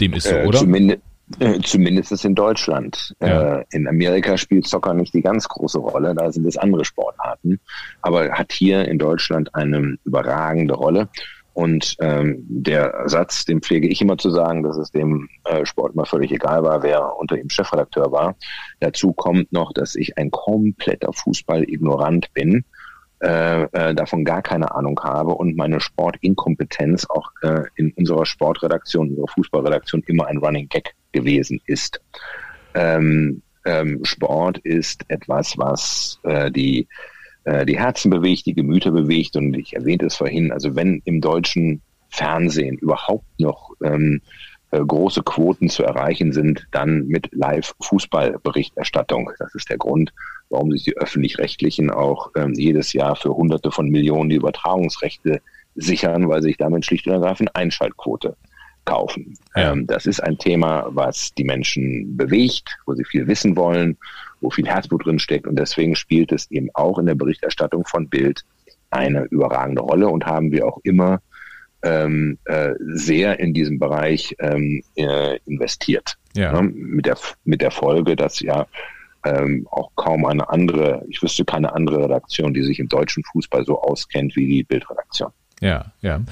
Dem ist so, äh, oder? Zumindest, äh, zumindest in Deutschland. Ja. Äh, in Amerika spielt Soccer nicht die ganz große Rolle, da sind es andere Sportarten, aber hat hier in Deutschland eine überragende Rolle. Und ähm, der Satz, den pflege ich immer zu sagen, dass es dem äh, Sport mal völlig egal war, wer unter ihm Chefredakteur war. Dazu kommt noch, dass ich ein kompletter Fußball-Ignorant bin, äh, äh, davon gar keine Ahnung habe und meine Sportinkompetenz auch äh, in unserer Sportredaktion, unserer Fußballredaktion immer ein Running Gag gewesen ist. Ähm, ähm, Sport ist etwas, was äh, die äh, die Herzen bewegt, die Gemüter bewegt. Und ich erwähnte es vorhin, also wenn im deutschen Fernsehen überhaupt noch ähm, äh, große Quoten zu erreichen sind, dann mit Live-Fußballberichterstattung. Das ist der Grund, warum sich die öffentlich-rechtlichen auch ähm, jedes Jahr für Hunderte von Millionen die Übertragungsrechte sichern, weil sich damit schlicht und ergreifend Einschaltquote kaufen. Ja. Ähm, das ist ein Thema, was die Menschen bewegt, wo sie viel wissen wollen wo viel Herzblut drin steckt. Und deswegen spielt es eben auch in der Berichterstattung von Bild eine überragende Rolle und haben wir auch immer ähm, äh, sehr in diesem Bereich ähm, äh, investiert. Ja. Ne? Mit, der, mit der Folge, dass ja ähm, auch kaum eine andere, ich wüsste keine andere Redaktion, die sich im deutschen Fußball so auskennt wie die Bildredaktion. Ja, ja.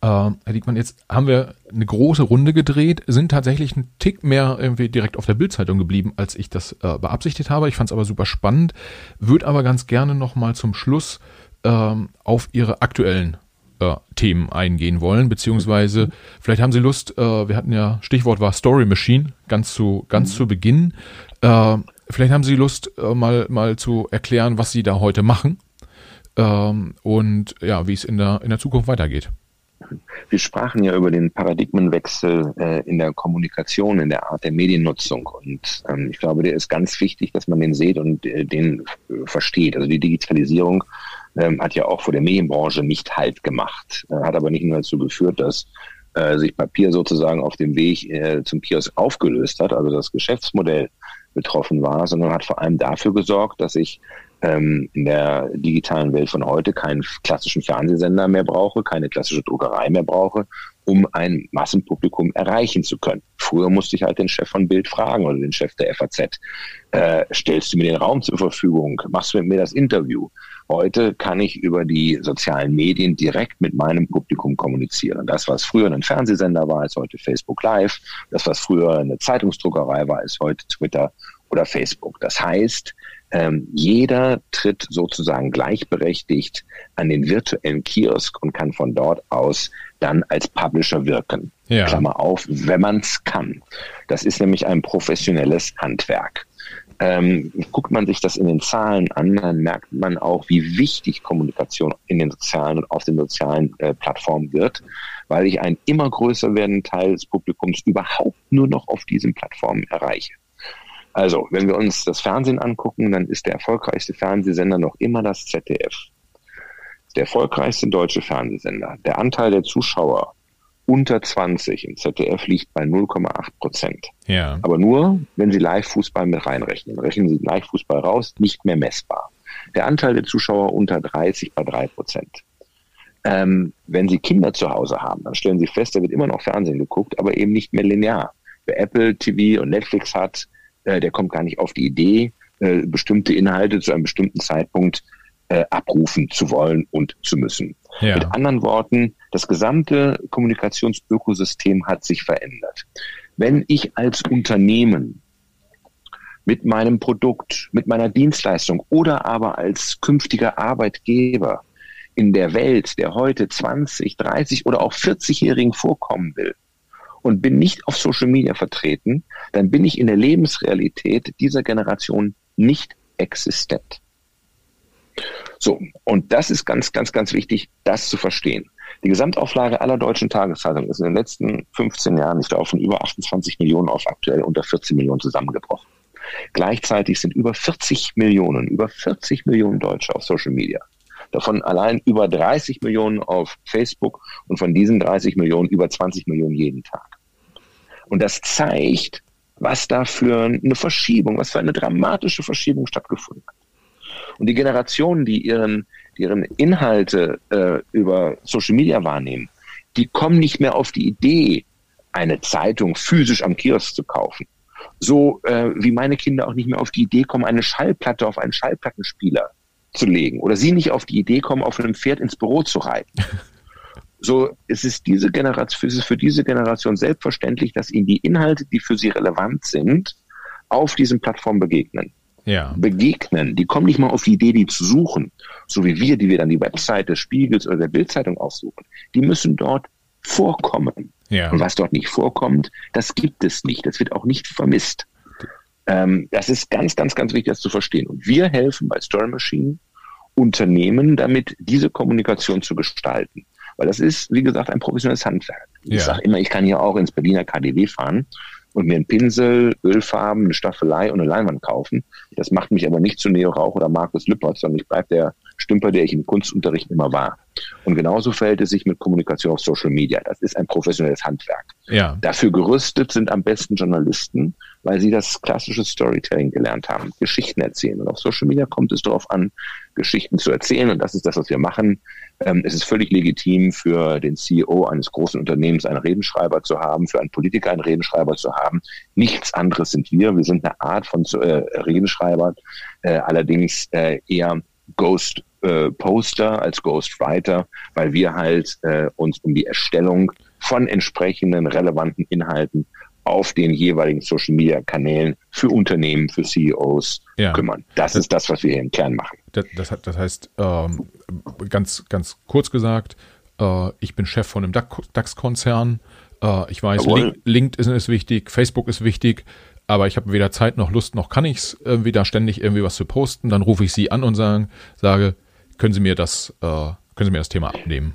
Äh, Herr Diekmann, jetzt haben wir eine große Runde gedreht, sind tatsächlich einen Tick mehr irgendwie direkt auf der Bildzeitung geblieben, als ich das äh, beabsichtigt habe. Ich fand es aber super spannend, würde aber ganz gerne nochmal zum Schluss ähm, auf Ihre aktuellen äh, Themen eingehen wollen, beziehungsweise vielleicht haben Sie Lust, äh, wir hatten ja, Stichwort war Story Machine, ganz zu, ganz mhm. zu Beginn. Äh, vielleicht haben Sie Lust, äh, mal, mal zu erklären, was Sie da heute machen ähm, und ja, wie es in der, in der Zukunft weitergeht. Wir sprachen ja über den Paradigmenwechsel äh, in der Kommunikation, in der Art der Mediennutzung. Und ähm, ich glaube, der ist ganz wichtig, dass man den sieht und äh, den äh, versteht. Also die Digitalisierung ähm, hat ja auch vor der Medienbranche nicht Halt gemacht, äh, hat aber nicht nur dazu geführt, dass äh, sich Papier sozusagen auf dem Weg äh, zum Kiosk aufgelöst hat, also das Geschäftsmodell betroffen war, sondern hat vor allem dafür gesorgt, dass ich ähm, in der digitalen Welt von heute keinen klassischen Fernsehsender mehr brauche, keine klassische Druckerei mehr brauche, um ein Massenpublikum erreichen zu können. Früher musste ich halt den Chef von Bild fragen oder den Chef der FAZ, äh, stellst du mir den Raum zur Verfügung, machst du mit mir das Interview? Heute kann ich über die sozialen Medien direkt mit meinem Publikum kommunizieren. Das, was früher ein Fernsehsender war, ist heute Facebook Live. Das, was früher eine Zeitungsdruckerei war, ist heute Twitter oder Facebook. Das heißt, ähm, jeder tritt sozusagen gleichberechtigt an den virtuellen Kiosk und kann von dort aus dann als Publisher wirken. Ja. Klammer auf, wenn man es kann. Das ist nämlich ein professionelles Handwerk. Ähm, guckt man sich das in den Zahlen an, dann merkt man auch, wie wichtig Kommunikation in den sozialen und auf den sozialen äh, Plattformen wird, weil ich einen immer größer werdenden Teil des Publikums überhaupt nur noch auf diesen Plattformen erreiche. Also, wenn wir uns das Fernsehen angucken, dann ist der erfolgreichste Fernsehsender noch immer das ZDF. Der erfolgreichste deutsche Fernsehsender. Der Anteil der Zuschauer unter 20 im ZDF liegt bei 0,8 Prozent. Ja. Aber nur, wenn Sie Live-Fußball mit reinrechnen. Rechnen Sie Live-Fußball raus, nicht mehr messbar. Der Anteil der Zuschauer unter 30 bei 3 Prozent. Ähm, wenn Sie Kinder zu Hause haben, dann stellen Sie fest, da wird immer noch Fernsehen geguckt, aber eben nicht mehr linear. Wer Apple TV und Netflix hat, äh, der kommt gar nicht auf die Idee, äh, bestimmte Inhalte zu einem bestimmten Zeitpunkt äh, abrufen zu wollen und zu müssen. Ja. Mit anderen Worten, das gesamte Kommunikationsökosystem hat sich verändert. Wenn ich als Unternehmen mit meinem Produkt, mit meiner Dienstleistung oder aber als künftiger Arbeitgeber in der Welt der heute 20, 30 oder auch 40-Jährigen vorkommen will, und bin nicht auf Social Media vertreten, dann bin ich in der Lebensrealität dieser Generation nicht existent. So, und das ist ganz, ganz, ganz wichtig, das zu verstehen. Die Gesamtauflage aller deutschen Tageszeitungen ist in den letzten 15 Jahren, ich glaube, von über 28 Millionen auf aktuell unter 14 Millionen zusammengebrochen. Gleichzeitig sind über 40 Millionen, über 40 Millionen Deutsche auf Social Media. Davon allein über 30 Millionen auf Facebook und von diesen 30 Millionen über 20 Millionen jeden Tag. Und das zeigt, was da für eine Verschiebung, was für eine dramatische Verschiebung stattgefunden hat. Und die Generationen, die ihren, ihren Inhalte äh, über Social Media wahrnehmen, die kommen nicht mehr auf die Idee, eine Zeitung physisch am Kiosk zu kaufen. So äh, wie meine Kinder auch nicht mehr auf die Idee kommen, eine Schallplatte auf einen Schallplattenspieler zu legen. Oder sie nicht auf die Idee kommen, auf einem Pferd ins Büro zu reiten. so es ist diese Generation, es ist für diese Generation selbstverständlich, dass ihnen die Inhalte, die für sie relevant sind, auf diesen Plattformen begegnen. Ja. Begegnen. Die kommen nicht mal auf die Idee, die zu suchen, so wie wir, die wir dann die Website des Spiegels oder der Bildzeitung aussuchen. Die müssen dort vorkommen. Ja. Und was dort nicht vorkommt, das gibt es nicht. Das wird auch nicht vermisst. Ähm, das ist ganz, ganz, ganz wichtig, das zu verstehen. Und wir helfen bei Story Machine Unternehmen damit, diese Kommunikation zu gestalten. Weil das ist, wie gesagt, ein professionelles Handwerk. Ich ja. sage immer, ich kann hier auch ins Berliner KDW fahren und mir einen Pinsel, Ölfarben, eine Staffelei und eine Leinwand kaufen. Das macht mich aber nicht zu Neo Rauch oder Markus Lüppert, sondern ich bleibe der Stümper, der ich im Kunstunterricht immer war. Und genauso verhält es sich mit Kommunikation auf Social Media. Das ist ein professionelles Handwerk. Ja. Dafür gerüstet sind am besten Journalisten, weil sie das klassische Storytelling gelernt haben, Geschichten erzählen. Und auf Social Media kommt es darauf an, Geschichten zu erzählen. Und das ist das, was wir machen. Ähm, es ist völlig legitim für den CEO eines großen Unternehmens einen Redenschreiber zu haben, für einen Politiker einen Redenschreiber zu haben. Nichts anderes sind wir. Wir sind eine Art von äh, Redenschreiber, äh, allerdings äh, eher Ghost äh, Poster, als Ghostwriter, weil wir halt äh, uns um die Erstellung von entsprechenden relevanten Inhalten auf den jeweiligen Social Media Kanälen für Unternehmen, für CEOs ja. kümmern. Das, das, ist das, was wir hier im Kern machen. Das, das, das heißt, ähm, ganz, ganz kurz gesagt, äh, ich bin Chef von einem DAX-Konzern. Äh, ich weiß, Link, LinkedIn ist wichtig, Facebook ist wichtig, aber ich habe weder Zeit noch Lust noch kann ich es irgendwie da ständig irgendwie was zu posten. Dann rufe ich sie an und sagen, sage, können Sie mir das, äh, können Sie mir das Thema abnehmen?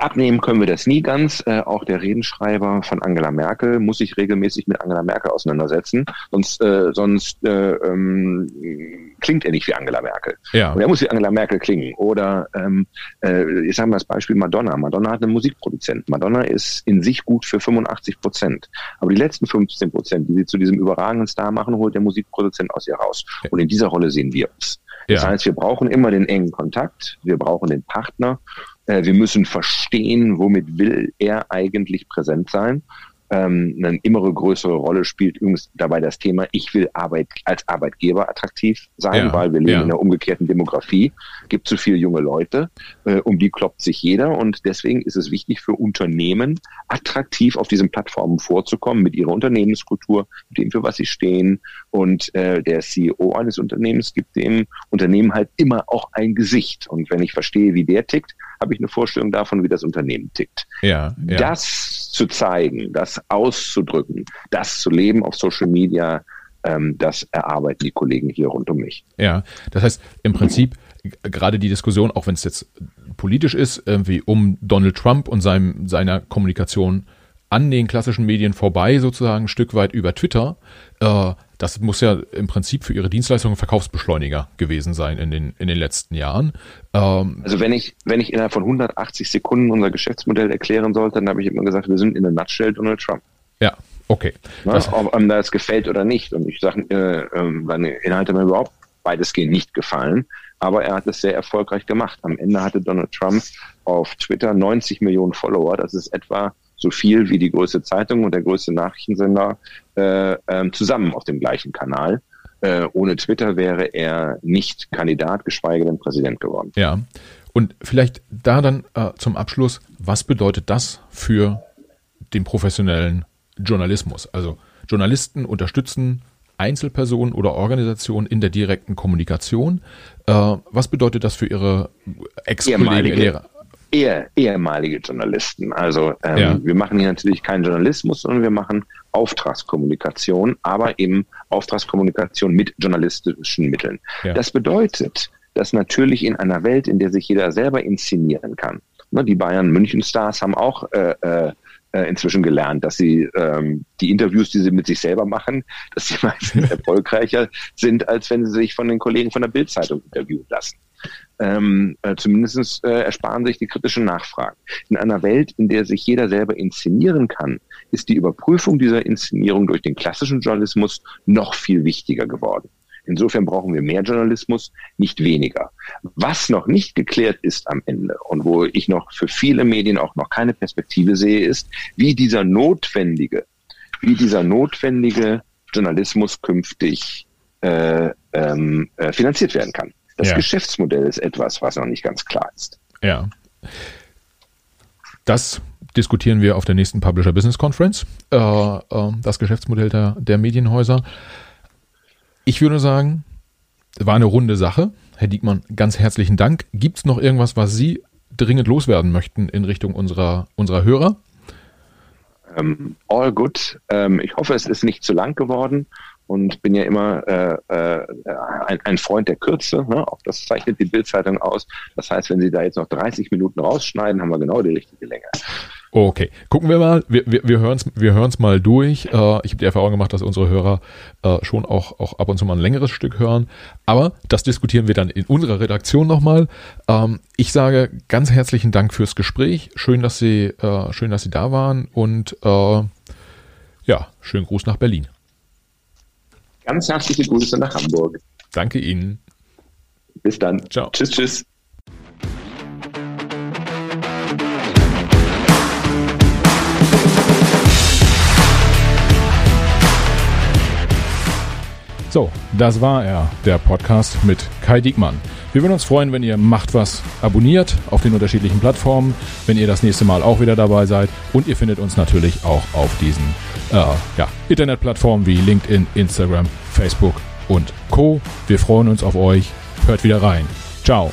Abnehmen können wir das nie ganz. Äh, auch der Redenschreiber von Angela Merkel muss sich regelmäßig mit Angela Merkel auseinandersetzen, sonst, äh, sonst äh, ähm, klingt er nicht wie Angela Merkel. Ja. Und er muss wie Angela Merkel klingen. Oder ähm, äh, ich sage mal das Beispiel Madonna. Madonna hat einen Musikproduzent. Madonna ist in sich gut für 85 Prozent. Aber die letzten 15 Prozent, die sie zu diesem überragenden Star machen, holt der Musikproduzent aus ihr raus. Und in dieser Rolle sehen wir uns. Das ja. heißt, wir brauchen immer den engen Kontakt, wir brauchen den Partner, äh, wir müssen verstehen, womit will er eigentlich präsent sein ähm, eine immer größere Rolle spielt übrigens dabei das Thema, ich will Arbeit als Arbeitgeber attraktiv sein, ja, weil wir leben ja. in einer umgekehrten Demografie, gibt zu viele junge Leute, äh, um die kloppt sich jeder und deswegen ist es wichtig für Unternehmen, attraktiv auf diesen Plattformen vorzukommen mit ihrer Unternehmenskultur, mit dem, für was sie stehen und äh, der CEO eines Unternehmens gibt dem Unternehmen halt immer auch ein Gesicht und wenn ich verstehe, wie der tickt, habe ich eine Vorstellung davon, wie das Unternehmen tickt. Ja, ja. Das zu zeigen, das auszudrücken, das zu leben auf Social Media, ähm, das erarbeiten die Kollegen hier rund um mich. Ja, das heißt im Prinzip gerade die Diskussion, auch wenn es jetzt politisch ist, irgendwie um Donald Trump und seinem, seiner Kommunikation an den klassischen Medien vorbei, sozusagen ein Stück weit über Twitter, äh, das muss ja im Prinzip für ihre Dienstleistungen Verkaufsbeschleuniger gewesen sein in den, in den letzten Jahren. Ähm, also wenn ich, wenn ich innerhalb von 180 Sekunden unser Geschäftsmodell erklären sollte, dann habe ich immer gesagt, wir sind in der Nutshell Donald Trump. Ja, okay. Na, das, ob einem das gefällt oder nicht. Und ich sage, äh, äh, seine Inhalte mir überhaupt weitestgehend nicht gefallen. Aber er hat es sehr erfolgreich gemacht. Am Ende hatte Donald Trump auf Twitter 90 Millionen Follower. Das ist etwa so viel wie die größte Zeitung und der größte Nachrichtensender äh, äh, zusammen auf dem gleichen Kanal. Äh, ohne Twitter wäre er nicht Kandidat, geschweige denn Präsident geworden. Ja. Und vielleicht da dann äh, zum Abschluss, was bedeutet das für den professionellen Journalismus? Also Journalisten unterstützen Einzelpersonen oder Organisationen in der direkten Kommunikation. Äh, was bedeutet das für Ihre Ex-Kollegen, Lehrer? Eher ehemalige Journalisten. Also ähm, ja. wir machen hier natürlich keinen Journalismus, sondern wir machen Auftragskommunikation, aber eben Auftragskommunikation mit journalistischen Mitteln. Ja. Das bedeutet, dass natürlich in einer Welt, in der sich jeder selber inszenieren kann, ne, die Bayern München Stars haben auch äh, äh, äh, inzwischen gelernt, dass sie ähm, die Interviews, die sie mit sich selber machen, dass sie meistens erfolgreicher sind, als wenn sie sich von den Kollegen von der Bildzeitung interviewen lassen ähm, äh, zumindest äh, ersparen sich die kritischen Nachfragen. In einer Welt, in der sich jeder selber inszenieren kann, ist die Überprüfung dieser Inszenierung durch den klassischen Journalismus noch viel wichtiger geworden. Insofern brauchen wir mehr Journalismus, nicht weniger. Was noch nicht geklärt ist am Ende und wo ich noch für viele Medien auch noch keine Perspektive sehe, ist, wie dieser notwendige, wie dieser notwendige Journalismus künftig äh, ähm, äh, finanziert werden kann. Das ja. Geschäftsmodell ist etwas, was noch nicht ganz klar ist. Ja. das diskutieren wir auf der nächsten Publisher Business Conference, äh, äh, das Geschäftsmodell der, der Medienhäuser. Ich würde sagen, war eine runde Sache. Herr Diekmann, ganz herzlichen Dank. Gibt es noch irgendwas, was Sie dringend loswerden möchten in Richtung unserer, unserer Hörer? Um, ähm, all good. Um, ähm, ich hoffe, es ist nicht zu lang geworden und bin ja immer äh, äh, ein, ein, Freund der Kürze. Ne? Auch das zeichnet die Bildzeitung aus. Das heißt, wenn Sie da jetzt noch 30 Minuten rausschneiden, haben wir genau die richtige Länge. Okay, gucken wir mal. Wir, hören es wir hören's mal durch. Äh, ich habe die Erfahrung gemacht, dass unsere Hörer äh, schon auch, auch ab und zu mal ein längeres Stück hören. Aber das diskutieren wir dann in unserer Redaktion nochmal. Ähm, ich sage ganz herzlichen Dank fürs Gespräch. Schön, dass Sie, äh, schön, dass Sie da waren und äh, ja, schönen Gruß nach Berlin. Ganz herzliche Grüße nach Hamburg. Danke Ihnen. Bis dann. Ciao. Tschüss, tschüss. So, das war er, der Podcast mit Kai Diekmann. Wir würden uns freuen, wenn ihr Macht was abonniert auf den unterschiedlichen Plattformen, wenn ihr das nächste Mal auch wieder dabei seid und ihr findet uns natürlich auch auf diesen äh, ja, Internetplattformen wie LinkedIn, Instagram, Facebook und Co. Wir freuen uns auf euch. Hört wieder rein. Ciao.